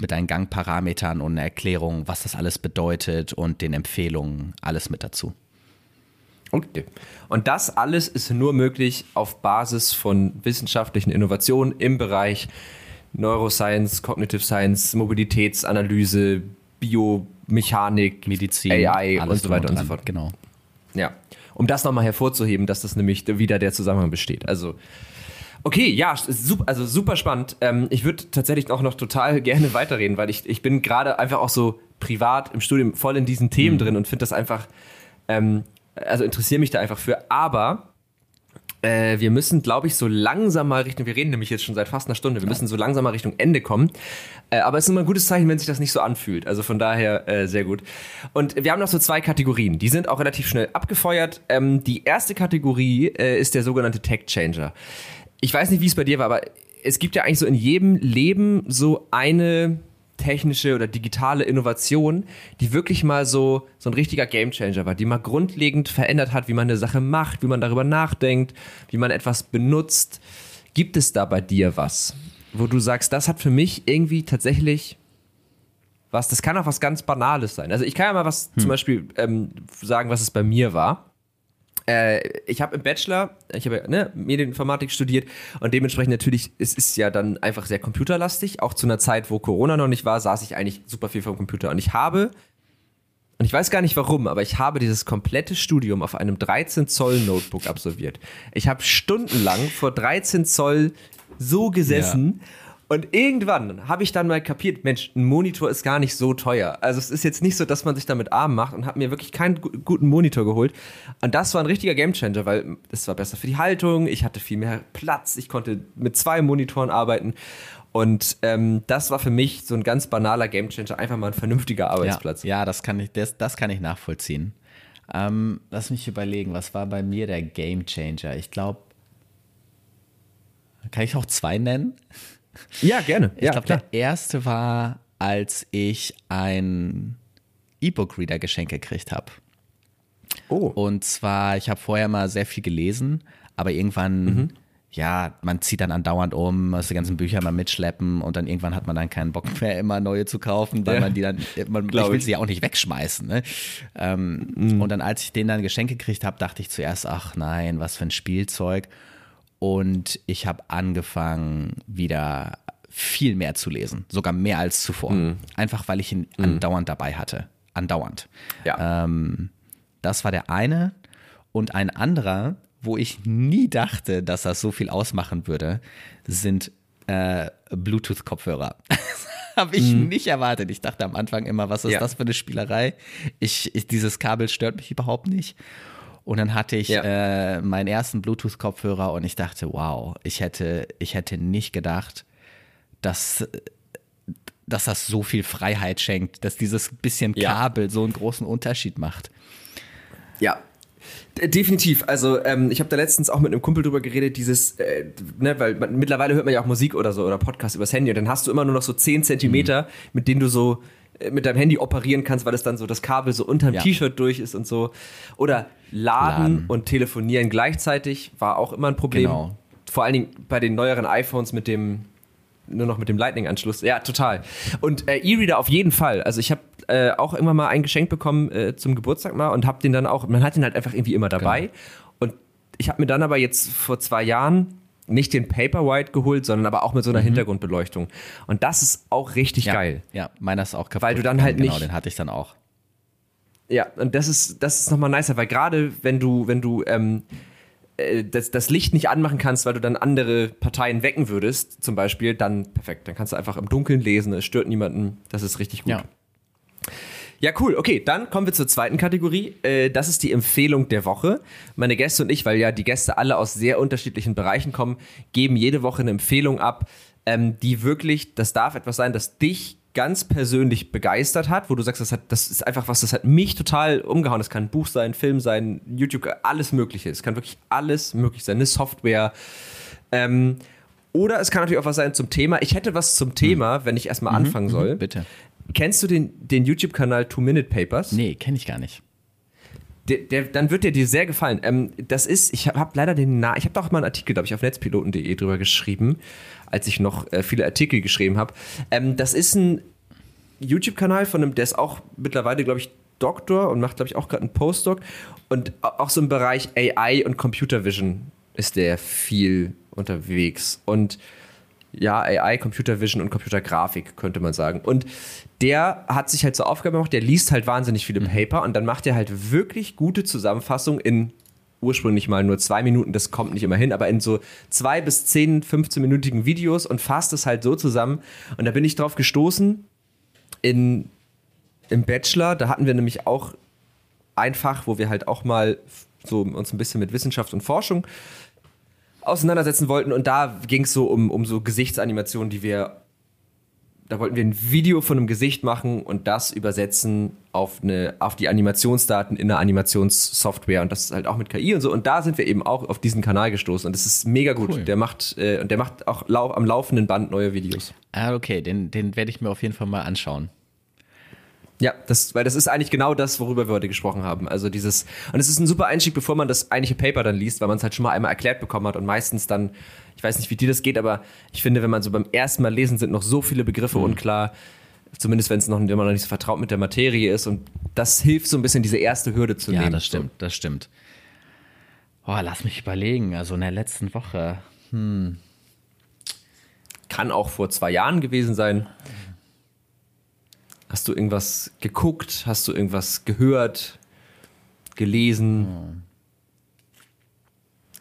mit deinen Gangparametern und eine Erklärung, was das alles bedeutet und den Empfehlungen, alles mit dazu. Okay. Und das alles ist nur möglich auf Basis von wissenschaftlichen Innovationen im Bereich Neuroscience, Cognitive Science, Mobilitätsanalyse, Biomechanik, Medizin, AI und so weiter und, so fort. Genau. Ja. Um das nochmal hervorzuheben, dass das nämlich wieder der Zusammenhang besteht. Also, okay, ja, super, also super spannend. Ähm, ich würde tatsächlich auch noch total [LAUGHS] gerne weiterreden, weil ich, ich bin gerade einfach auch so privat im Studium voll in diesen Themen mhm. drin und finde das einfach, ähm, also interessiere mich da einfach für. Aber äh, wir müssen, glaube ich, so langsam mal Richtung, wir reden nämlich jetzt schon seit fast einer Stunde, wir müssen so langsam mal Richtung Ende kommen. Äh, aber es ist immer ein gutes Zeichen, wenn sich das nicht so anfühlt. Also von daher äh, sehr gut. Und wir haben noch so zwei Kategorien, die sind auch relativ schnell abgefeuert. Ähm, die erste Kategorie äh, ist der sogenannte Tech Changer. Ich weiß nicht, wie es bei dir war, aber es gibt ja eigentlich so in jedem Leben so eine technische oder digitale Innovation, die wirklich mal so, so ein richtiger Gamechanger war, die mal grundlegend verändert hat, wie man eine Sache macht, wie man darüber nachdenkt, wie man etwas benutzt. Gibt es da bei dir was, wo du sagst, das hat für mich irgendwie tatsächlich was, das kann auch was ganz Banales sein. Also ich kann ja mal was hm. zum Beispiel ähm, sagen, was es bei mir war ich habe im Bachelor, ich habe ne, Medieninformatik studiert und dementsprechend natürlich, es ist ja dann einfach sehr computerlastig. Auch zu einer Zeit, wo Corona noch nicht war, saß ich eigentlich super viel vom Computer. Und ich habe, und ich weiß gar nicht warum, aber ich habe dieses komplette Studium auf einem 13 Zoll Notebook absolviert. Ich habe stundenlang vor 13 Zoll so gesessen. Ja und irgendwann habe ich dann mal kapiert, Mensch, ein Monitor ist gar nicht so teuer. Also es ist jetzt nicht so, dass man sich damit arm macht und habe mir wirklich keinen guten Monitor geholt. Und das war ein richtiger Gamechanger, weil es war besser für die Haltung, ich hatte viel mehr Platz, ich konnte mit zwei Monitoren arbeiten. Und ähm, das war für mich so ein ganz banaler Gamechanger, einfach mal ein vernünftiger Arbeitsplatz. Ja, ja das, kann ich, das, das kann ich nachvollziehen. Ähm, lass mich überlegen, was war bei mir der Gamechanger? Ich glaube, kann ich auch zwei nennen? Ja, gerne. Ich ja, glaube, der erste war, als ich ein E-Book-Reader geschenkt gekriegt habe. Oh. Und zwar, ich habe vorher mal sehr viel gelesen, aber irgendwann, mhm. ja, man zieht dann andauernd um, muss die ganzen Bücher mal mitschleppen und dann irgendwann hat man dann keinen Bock mehr, immer neue zu kaufen, weil ja. man die dann, man, ich will sie ja auch nicht wegschmeißen. Ne? Ähm, mhm. Und dann, als ich den dann Geschenk gekriegt habe, dachte ich zuerst, ach nein, was für ein Spielzeug. Und ich habe angefangen, wieder viel mehr zu lesen, sogar mehr als zuvor. Mhm. Einfach weil ich ihn mhm. andauernd dabei hatte. andauernd. Ja. Ähm, das war der eine. Und ein anderer, wo ich nie dachte, dass das so viel ausmachen würde, sind äh, Bluetooth-Kopfhörer. [LAUGHS] Habe ich mhm. nicht erwartet. Ich dachte am Anfang immer, was ist ja. das für eine Spielerei? Ich, ich, dieses Kabel stört mich überhaupt nicht. Und dann hatte ich ja. äh, meinen ersten Bluetooth-Kopfhörer und ich dachte, wow, ich hätte, ich hätte nicht gedacht, dass, dass das so viel Freiheit schenkt, dass dieses bisschen Kabel ja. so einen großen Unterschied macht. Ja, Definitiv. Also ähm, ich habe da letztens auch mit einem Kumpel drüber geredet, dieses, äh, ne, weil man, mittlerweile hört man ja auch Musik oder so oder Podcast übers Handy und dann hast du immer nur noch so 10 Zentimeter, mhm. mit denen du so mit deinem Handy operieren kannst, weil es dann so das Kabel so unterm ja. T-Shirt durch ist und so. Oder laden, laden, und telefonieren gleichzeitig war auch immer ein Problem. Genau. Vor allen Dingen bei den neueren iPhones mit dem nur noch mit dem Lightning-Anschluss. Ja, total. Und äh, E-Reader auf jeden Fall. Also ich habe äh, auch immer mal ein Geschenk bekommen äh, zum Geburtstag mal und habe den dann auch, man hat den halt einfach irgendwie immer dabei. Genau. Und ich habe mir dann aber jetzt vor zwei Jahren nicht den Paperwhite geholt, sondern aber auch mit so einer mhm. Hintergrundbeleuchtung. Und das ist auch richtig ja, geil. Ja, meiner ist auch kaputt. Weil du dann halt genau, nicht. Genau, den hatte ich dann auch. Ja, und das ist, das ist nochmal nicer, weil gerade wenn du, wenn du ähm, äh, das, das Licht nicht anmachen kannst, weil du dann andere Parteien wecken würdest, zum Beispiel, dann perfekt. Dann kannst du einfach im Dunkeln lesen, es stört niemanden. Das ist richtig gut. Ja. Ja, cool. Okay, dann kommen wir zur zweiten Kategorie. Äh, das ist die Empfehlung der Woche. Meine Gäste und ich, weil ja die Gäste alle aus sehr unterschiedlichen Bereichen kommen, geben jede Woche eine Empfehlung ab, ähm, die wirklich, das darf etwas sein, das dich ganz persönlich begeistert hat, wo du sagst, das, hat, das ist einfach was, das hat mich total umgehauen. Das kann ein Buch sein, Film sein, YouTube, alles Mögliche. Es kann wirklich alles möglich sein, eine Software. Ähm, oder es kann natürlich auch was sein zum Thema. Ich hätte was zum Thema, mhm. wenn ich erstmal mhm, anfangen soll. Mhm, bitte. Kennst du den, den YouTube-Kanal Two Minute Papers? Nee, kenne ich gar nicht. Der, der, dann wird der dir sehr gefallen. Ähm, das ist, ich habe hab leider den Namen, ich habe doch mal einen Artikel, glaube ich, auf netzpiloten.de drüber geschrieben als ich noch äh, viele Artikel geschrieben habe. Ähm, das ist ein YouTube-Kanal von einem, der ist auch mittlerweile, glaube ich, Doktor und macht, glaube ich, auch gerade einen Postdoc. Und auch so im Bereich AI und Computer Vision ist der viel unterwegs. Und ja, AI, Computer Vision und Computergrafik, könnte man sagen. Und der hat sich halt zur Aufgabe gemacht, der liest halt wahnsinnig viele mhm. Paper und dann macht er halt wirklich gute Zusammenfassungen in ursprünglich mal nur zwei Minuten, das kommt nicht immer hin, aber in so zwei bis zehn, 15-minütigen Videos und fasst es halt so zusammen. Und da bin ich drauf gestoßen in, im Bachelor, da hatten wir nämlich auch ein Fach, wo wir halt auch mal so uns ein bisschen mit Wissenschaft und Forschung auseinandersetzen wollten. Und da ging es so um, um so Gesichtsanimationen, die wir da wollten wir ein Video von einem Gesicht machen und das übersetzen auf, eine, auf die Animationsdaten in einer Animationssoftware und das ist halt auch mit KI und so. Und da sind wir eben auch auf diesen Kanal gestoßen und das ist mega gut. Cool. Der macht äh, und der macht auch lau am laufenden Band neue Videos. Ah, okay, den, den werde ich mir auf jeden Fall mal anschauen. Ja, das, weil das ist eigentlich genau das, worüber wir heute gesprochen haben. Also dieses, und es ist ein super Einstieg, bevor man das eigentliche Paper dann liest, weil man es halt schon mal einmal erklärt bekommen hat und meistens dann, ich weiß nicht, wie dir das geht, aber ich finde, wenn man so beim ersten Mal lesen, sind noch so viele Begriffe mhm. unklar, zumindest wenn es noch, wenn man noch nicht so vertraut mit der Materie ist und das hilft so ein bisschen, diese erste Hürde zu ja, nehmen. Ja, das stimmt, das stimmt. Oh, lass mich überlegen, also in der letzten Woche, hm. Kann auch vor zwei Jahren gewesen sein. Hast du irgendwas geguckt? Hast du irgendwas gehört? Gelesen? Hm.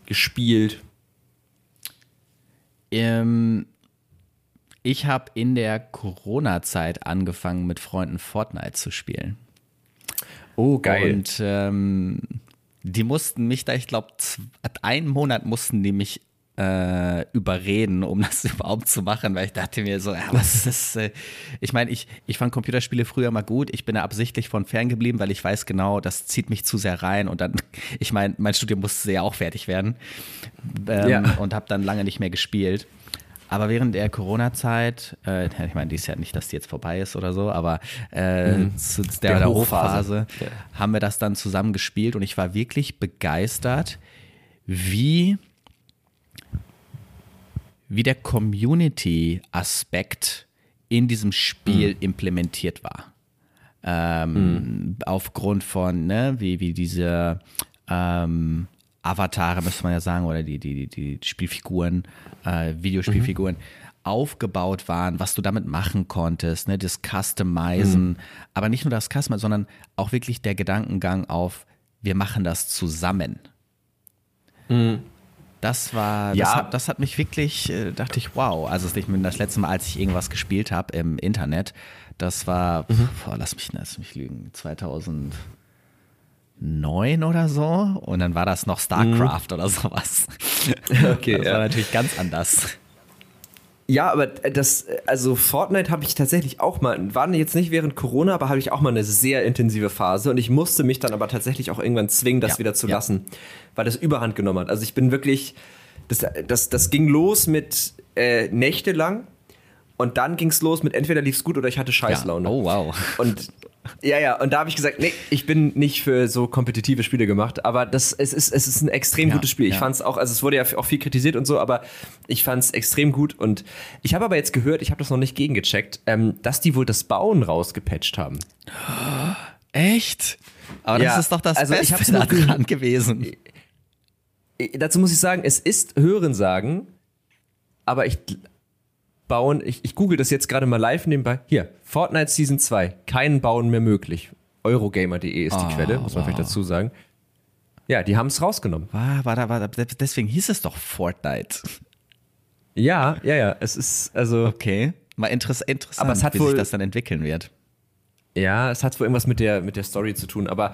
Gespielt? Ähm, ich habe in der Corona-Zeit angefangen, mit Freunden Fortnite zu spielen. Oh, geil. Und ähm, die mussten mich da, ich glaube, einen Monat mussten die mich äh, überreden, um das [LAUGHS] überhaupt zu machen, weil ich dachte mir so, ja, was ist das? Äh? Ich meine, ich, ich fand Computerspiele früher mal gut. Ich bin da absichtlich von fern geblieben, weil ich weiß genau, das zieht mich zu sehr rein und dann, [LAUGHS] ich meine, mein Studium musste ja auch fertig werden ähm, ja. [LAUGHS] und habe dann lange nicht mehr gespielt. Aber während der Corona-Zeit, äh, ich meine, die ist ja nicht, dass die jetzt vorbei ist oder so, aber äh, mhm. zu der, der Hochphase, ja. haben wir das dann zusammen gespielt und ich war wirklich begeistert, wie wie der Community-Aspekt in diesem Spiel mhm. implementiert war. Ähm, mhm. Aufgrund von, ne, wie, wie diese ähm, Avatare, müsste man ja sagen, oder die, die, die Spielfiguren, äh, Videospielfiguren, mhm. aufgebaut waren, was du damit machen konntest, ne, das Customizen, mhm. aber nicht nur das Customizen, sondern auch wirklich der Gedankengang auf, wir machen das zusammen. Mhm. Das war, ja. das, hat, das hat mich wirklich, äh, dachte ich, wow. Also das letzte Mal, als ich irgendwas gespielt habe im Internet, das war, mhm. boah, lass mich, lass mich lügen, 2009 oder so. Und dann war das noch StarCraft mhm. oder sowas. [LAUGHS] Okay, das ja. war natürlich ganz anders. Ja, aber das, also Fortnite habe ich tatsächlich auch mal, war jetzt nicht während Corona, aber habe ich auch mal eine sehr intensive Phase und ich musste mich dann aber tatsächlich auch irgendwann zwingen, das ja, wieder zu ja. lassen, weil das Überhand genommen hat. Also ich bin wirklich, das, das, das ging los mit äh, nächtelang und dann ging es los mit entweder lief es gut oder ich hatte Scheißlaune. Ja. Oh wow. Und ja, ja, und da habe ich gesagt, nee, ich bin nicht für so kompetitive Spiele gemacht, aber das, es, ist, es ist ein extrem ja, gutes Spiel. Ich ja. fand es auch, also es wurde ja auch viel kritisiert und so, aber ich fand es extrem gut und ich habe aber jetzt gehört, ich habe das noch nicht gegengecheckt, ähm, dass die wohl das Bauen rausgepatcht haben. Echt? Aber ja, das ist doch das also Beste ich daran gewesen. Dazu muss ich sagen, es ist Hörensagen, aber ich bauen, ich, ich google das jetzt gerade mal live nebenbei. Hier, Fortnite Season 2, kein Bauen mehr möglich. Eurogamer.de ist die oh, Quelle, muss man wow. vielleicht dazu sagen. Ja, die haben es rausgenommen. War, war, war, deswegen hieß es doch Fortnite. Ja, ja, ja. Es ist also. Okay. Mal interess interessant, aber es hat wie wohl, sich das dann entwickeln wird. Ja, es hat wohl irgendwas mit der, mit der Story zu tun, aber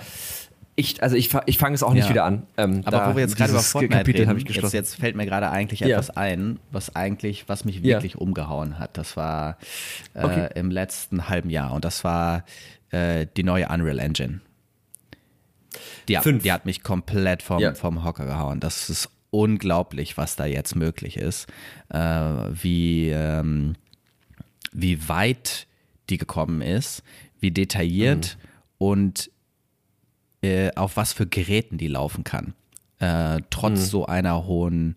ich, also ich, ich fange es auch nicht ja. wieder an. Ähm, Aber wo wir jetzt gerade über Fortnite Kapitel reden, ich jetzt, jetzt, fällt mir gerade eigentlich ja. etwas ein, was eigentlich, was mich wirklich ja. umgehauen hat. Das war äh, okay. im letzten halben Jahr und das war äh, die neue Unreal Engine. Die, Fünf. die hat mich komplett vom, vom Hocker gehauen. Das ist unglaublich, was da jetzt möglich ist. Äh, wie, ähm, wie weit die gekommen ist, wie detailliert mhm. und äh, auf was für Geräten die laufen kann. Äh, trotz mhm. so einer hohen,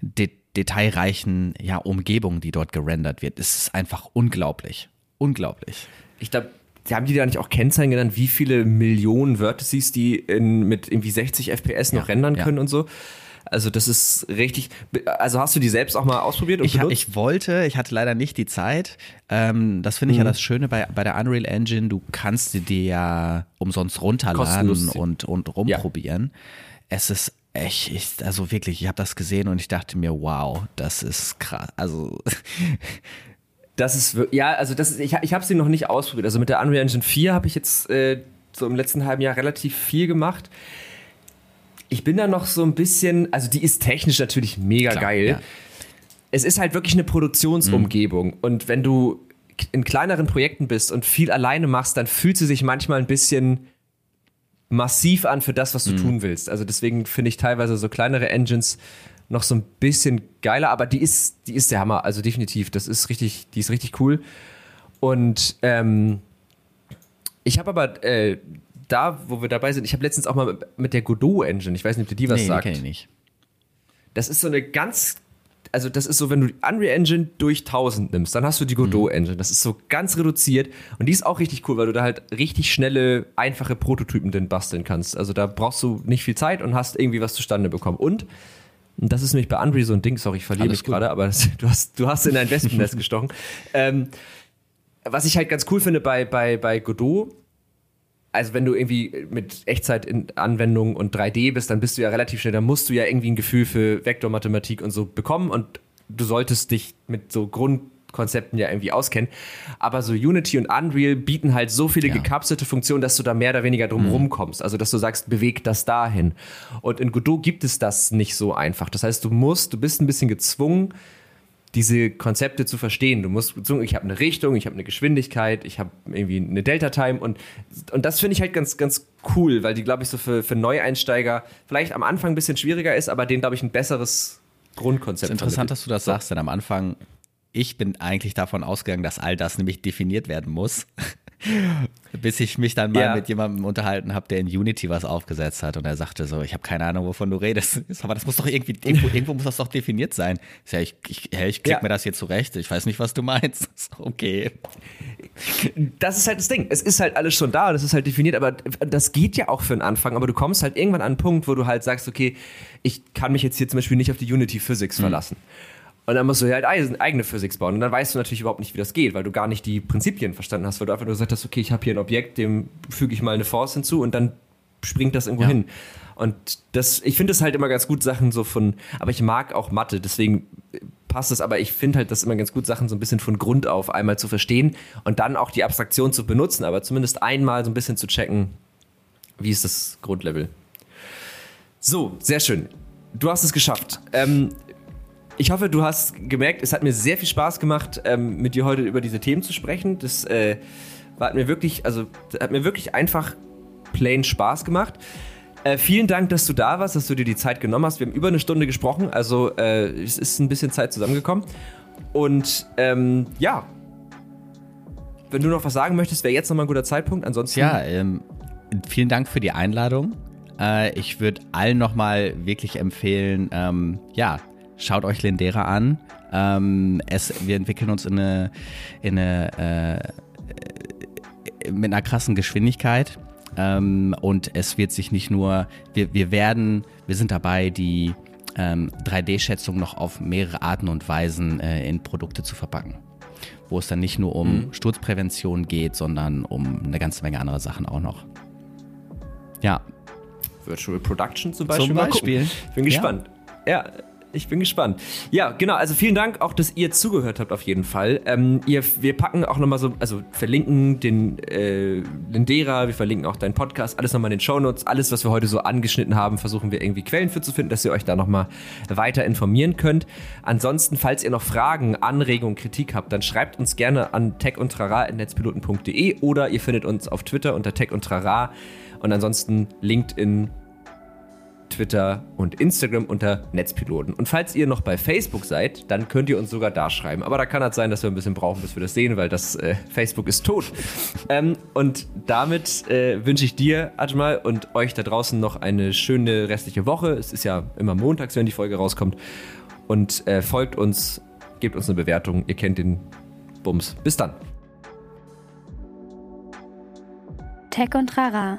de detailreichen ja, Umgebung, die dort gerendert wird. Es ist einfach unglaublich. Unglaublich. Ich glaube, haben die da nicht auch Kennzahlen genannt, wie viele Millionen Vertices die in, mit irgendwie 60 FPS noch ja, rendern können ja. und so? Also das ist richtig. Also hast du die selbst auch mal ausprobiert und ich, benutzt? Ich wollte, ich hatte leider nicht die Zeit. Ähm, das finde ich mhm. ja das Schöne bei, bei der Unreal Engine. Du kannst sie dir ja umsonst runterladen und, und rumprobieren. Ja. Es ist echt, ich, also wirklich, ich habe das gesehen und ich dachte mir, wow, das ist krass. Also [LAUGHS] das ist ja, also das ist, ich, ich habe sie noch nicht ausprobiert. Also mit der Unreal Engine 4 habe ich jetzt äh, so im letzten halben Jahr relativ viel gemacht ich bin da noch so ein bisschen, also die ist technisch natürlich mega Klar, geil. Ja. Es ist halt wirklich eine Produktionsumgebung. Mhm. Und wenn du in kleineren Projekten bist und viel alleine machst, dann fühlt sie sich manchmal ein bisschen massiv an für das, was du mhm. tun willst. Also deswegen finde ich teilweise so kleinere Engines noch so ein bisschen geiler, aber die ist, die ist der Hammer. Also definitiv, das ist richtig, die ist richtig cool. Und ähm, ich habe aber äh, da, wo wir dabei sind, ich habe letztens auch mal mit der Godot-Engine, ich weiß nicht, ob dir die was nee, sagt. Nee, ich nicht. Das ist so eine ganz, also das ist so, wenn du die Unreal Engine durch 1000 nimmst, dann hast du die Godot-Engine. Das ist so ganz reduziert und die ist auch richtig cool, weil du da halt richtig schnelle, einfache Prototypen denn basteln kannst. Also da brauchst du nicht viel Zeit und hast irgendwie was zustande bekommen. Und und das ist nämlich bei Unreal so ein Ding, sorry, ich verliere mich gerade, aber [LAUGHS] das, du, hast, du hast in ein Wespennest [LAUGHS] gestochen. Ähm, was ich halt ganz cool finde bei, bei, bei Godot, also wenn du irgendwie mit Echtzeit-Anwendungen und 3D bist, dann bist du ja relativ schnell, dann musst du ja irgendwie ein Gefühl für Vektormathematik und so bekommen und du solltest dich mit so Grundkonzepten ja irgendwie auskennen. Aber so Unity und Unreal bieten halt so viele ja. gekapselte Funktionen, dass du da mehr oder weniger drum mhm. rumkommst. Also, dass du sagst, beweg das dahin. Und in Godot gibt es das nicht so einfach. Das heißt, du musst, du bist ein bisschen gezwungen, diese Konzepte zu verstehen. Du musst, ich habe eine Richtung, ich habe eine Geschwindigkeit, ich habe irgendwie eine Delta-Time und, und das finde ich halt ganz, ganz cool, weil die, glaube ich, so für, für Neueinsteiger vielleicht am Anfang ein bisschen schwieriger ist, aber denen, glaube ich, ein besseres Grundkonzept. Es ist interessant, dass du das sagst, denn am Anfang, ich bin eigentlich davon ausgegangen, dass all das nämlich definiert werden muss. [LAUGHS] Bis ich mich dann mal ja. mit jemandem unterhalten habe, der in Unity was aufgesetzt hat und er sagte so, ich habe keine Ahnung, wovon du redest. [LAUGHS] Aber das muss doch irgendwie, irgendwo, [LAUGHS] irgendwo muss das doch definiert sein. Ich, ja, ich, ich, ich krieg ja. mir das hier zurecht, ich weiß nicht, was du meinst. Okay. Das ist halt das Ding. Es ist halt alles schon da, das ist halt definiert, aber das geht ja auch für den Anfang. Aber du kommst halt irgendwann an einen Punkt, wo du halt sagst, okay, ich kann mich jetzt hier zum Beispiel nicht auf die Unity Physics mhm. verlassen. Und dann musst du halt eigene Physics bauen. Und dann weißt du natürlich überhaupt nicht, wie das geht, weil du gar nicht die Prinzipien verstanden hast, weil du einfach nur gesagt hast, okay, ich habe hier ein Objekt, dem füge ich mal eine Force hinzu und dann springt das irgendwo ja. hin. Und das, ich finde es halt immer ganz gut, Sachen so von, aber ich mag auch Mathe, deswegen passt es, aber ich finde halt das immer ganz gut, Sachen so ein bisschen von Grund auf einmal zu verstehen und dann auch die Abstraktion zu benutzen, aber zumindest einmal so ein bisschen zu checken, wie ist das Grundlevel. So, sehr schön. Du hast es geschafft. Ähm, ich hoffe, du hast gemerkt, es hat mir sehr viel Spaß gemacht, ähm, mit dir heute über diese Themen zu sprechen. Das äh, hat mir wirklich, also hat mir wirklich einfach plain Spaß gemacht. Äh, vielen Dank, dass du da warst, dass du dir die Zeit genommen hast. Wir haben über eine Stunde gesprochen, also äh, es ist ein bisschen Zeit zusammengekommen. Und ähm, ja, wenn du noch was sagen möchtest, wäre jetzt nochmal ein guter Zeitpunkt. Ansonsten. Ja, ähm, vielen Dank für die Einladung. Äh, ich würde allen nochmal wirklich empfehlen, ähm, ja, schaut euch Lindera an. Ähm, es, wir entwickeln uns in eine, in eine äh, mit einer krassen Geschwindigkeit. Ähm, und es wird sich nicht nur, wir, wir werden, wir sind dabei, die ähm, 3D-Schätzung noch auf mehrere Arten und Weisen äh, in Produkte zu verpacken. Wo es dann nicht nur um mhm. Sturzprävention geht, sondern um eine ganze Menge andere Sachen auch noch. Ja. Virtual Production zum Beispiel. Zum Beispiel. Ich bin gespannt. Ja. ja ich bin gespannt. Ja, genau. Also vielen Dank auch, dass ihr zugehört habt auf jeden Fall. Ähm, ihr, wir packen auch nochmal so, also verlinken den äh, Lindera, wir verlinken auch deinen Podcast, alles nochmal in den Shownotes. Alles, was wir heute so angeschnitten haben, versuchen wir irgendwie Quellen für zu finden, dass ihr euch da nochmal weiter informieren könnt. Ansonsten, falls ihr noch Fragen, Anregungen, Kritik habt, dann schreibt uns gerne an techundtrara.netzpiloten.de oder ihr findet uns auf Twitter unter tech und trara. Und ansonsten LinkedIn, Twitter und Instagram unter Netzpiloten. Und falls ihr noch bei Facebook seid, dann könnt ihr uns sogar da schreiben. Aber da kann es halt sein, dass wir ein bisschen brauchen, bis wir das sehen, weil das äh, Facebook ist tot. ähm, und damit äh, wünsche ich dir, Ajmal, und euch da draußen noch eine schöne restliche Woche. Es ist ja immer montags, wenn die Folge rauskommt. Und äh, folgt uns, gebt uns eine Bewertung. Ihr kennt den Bums. Bis dann. Tech und Rara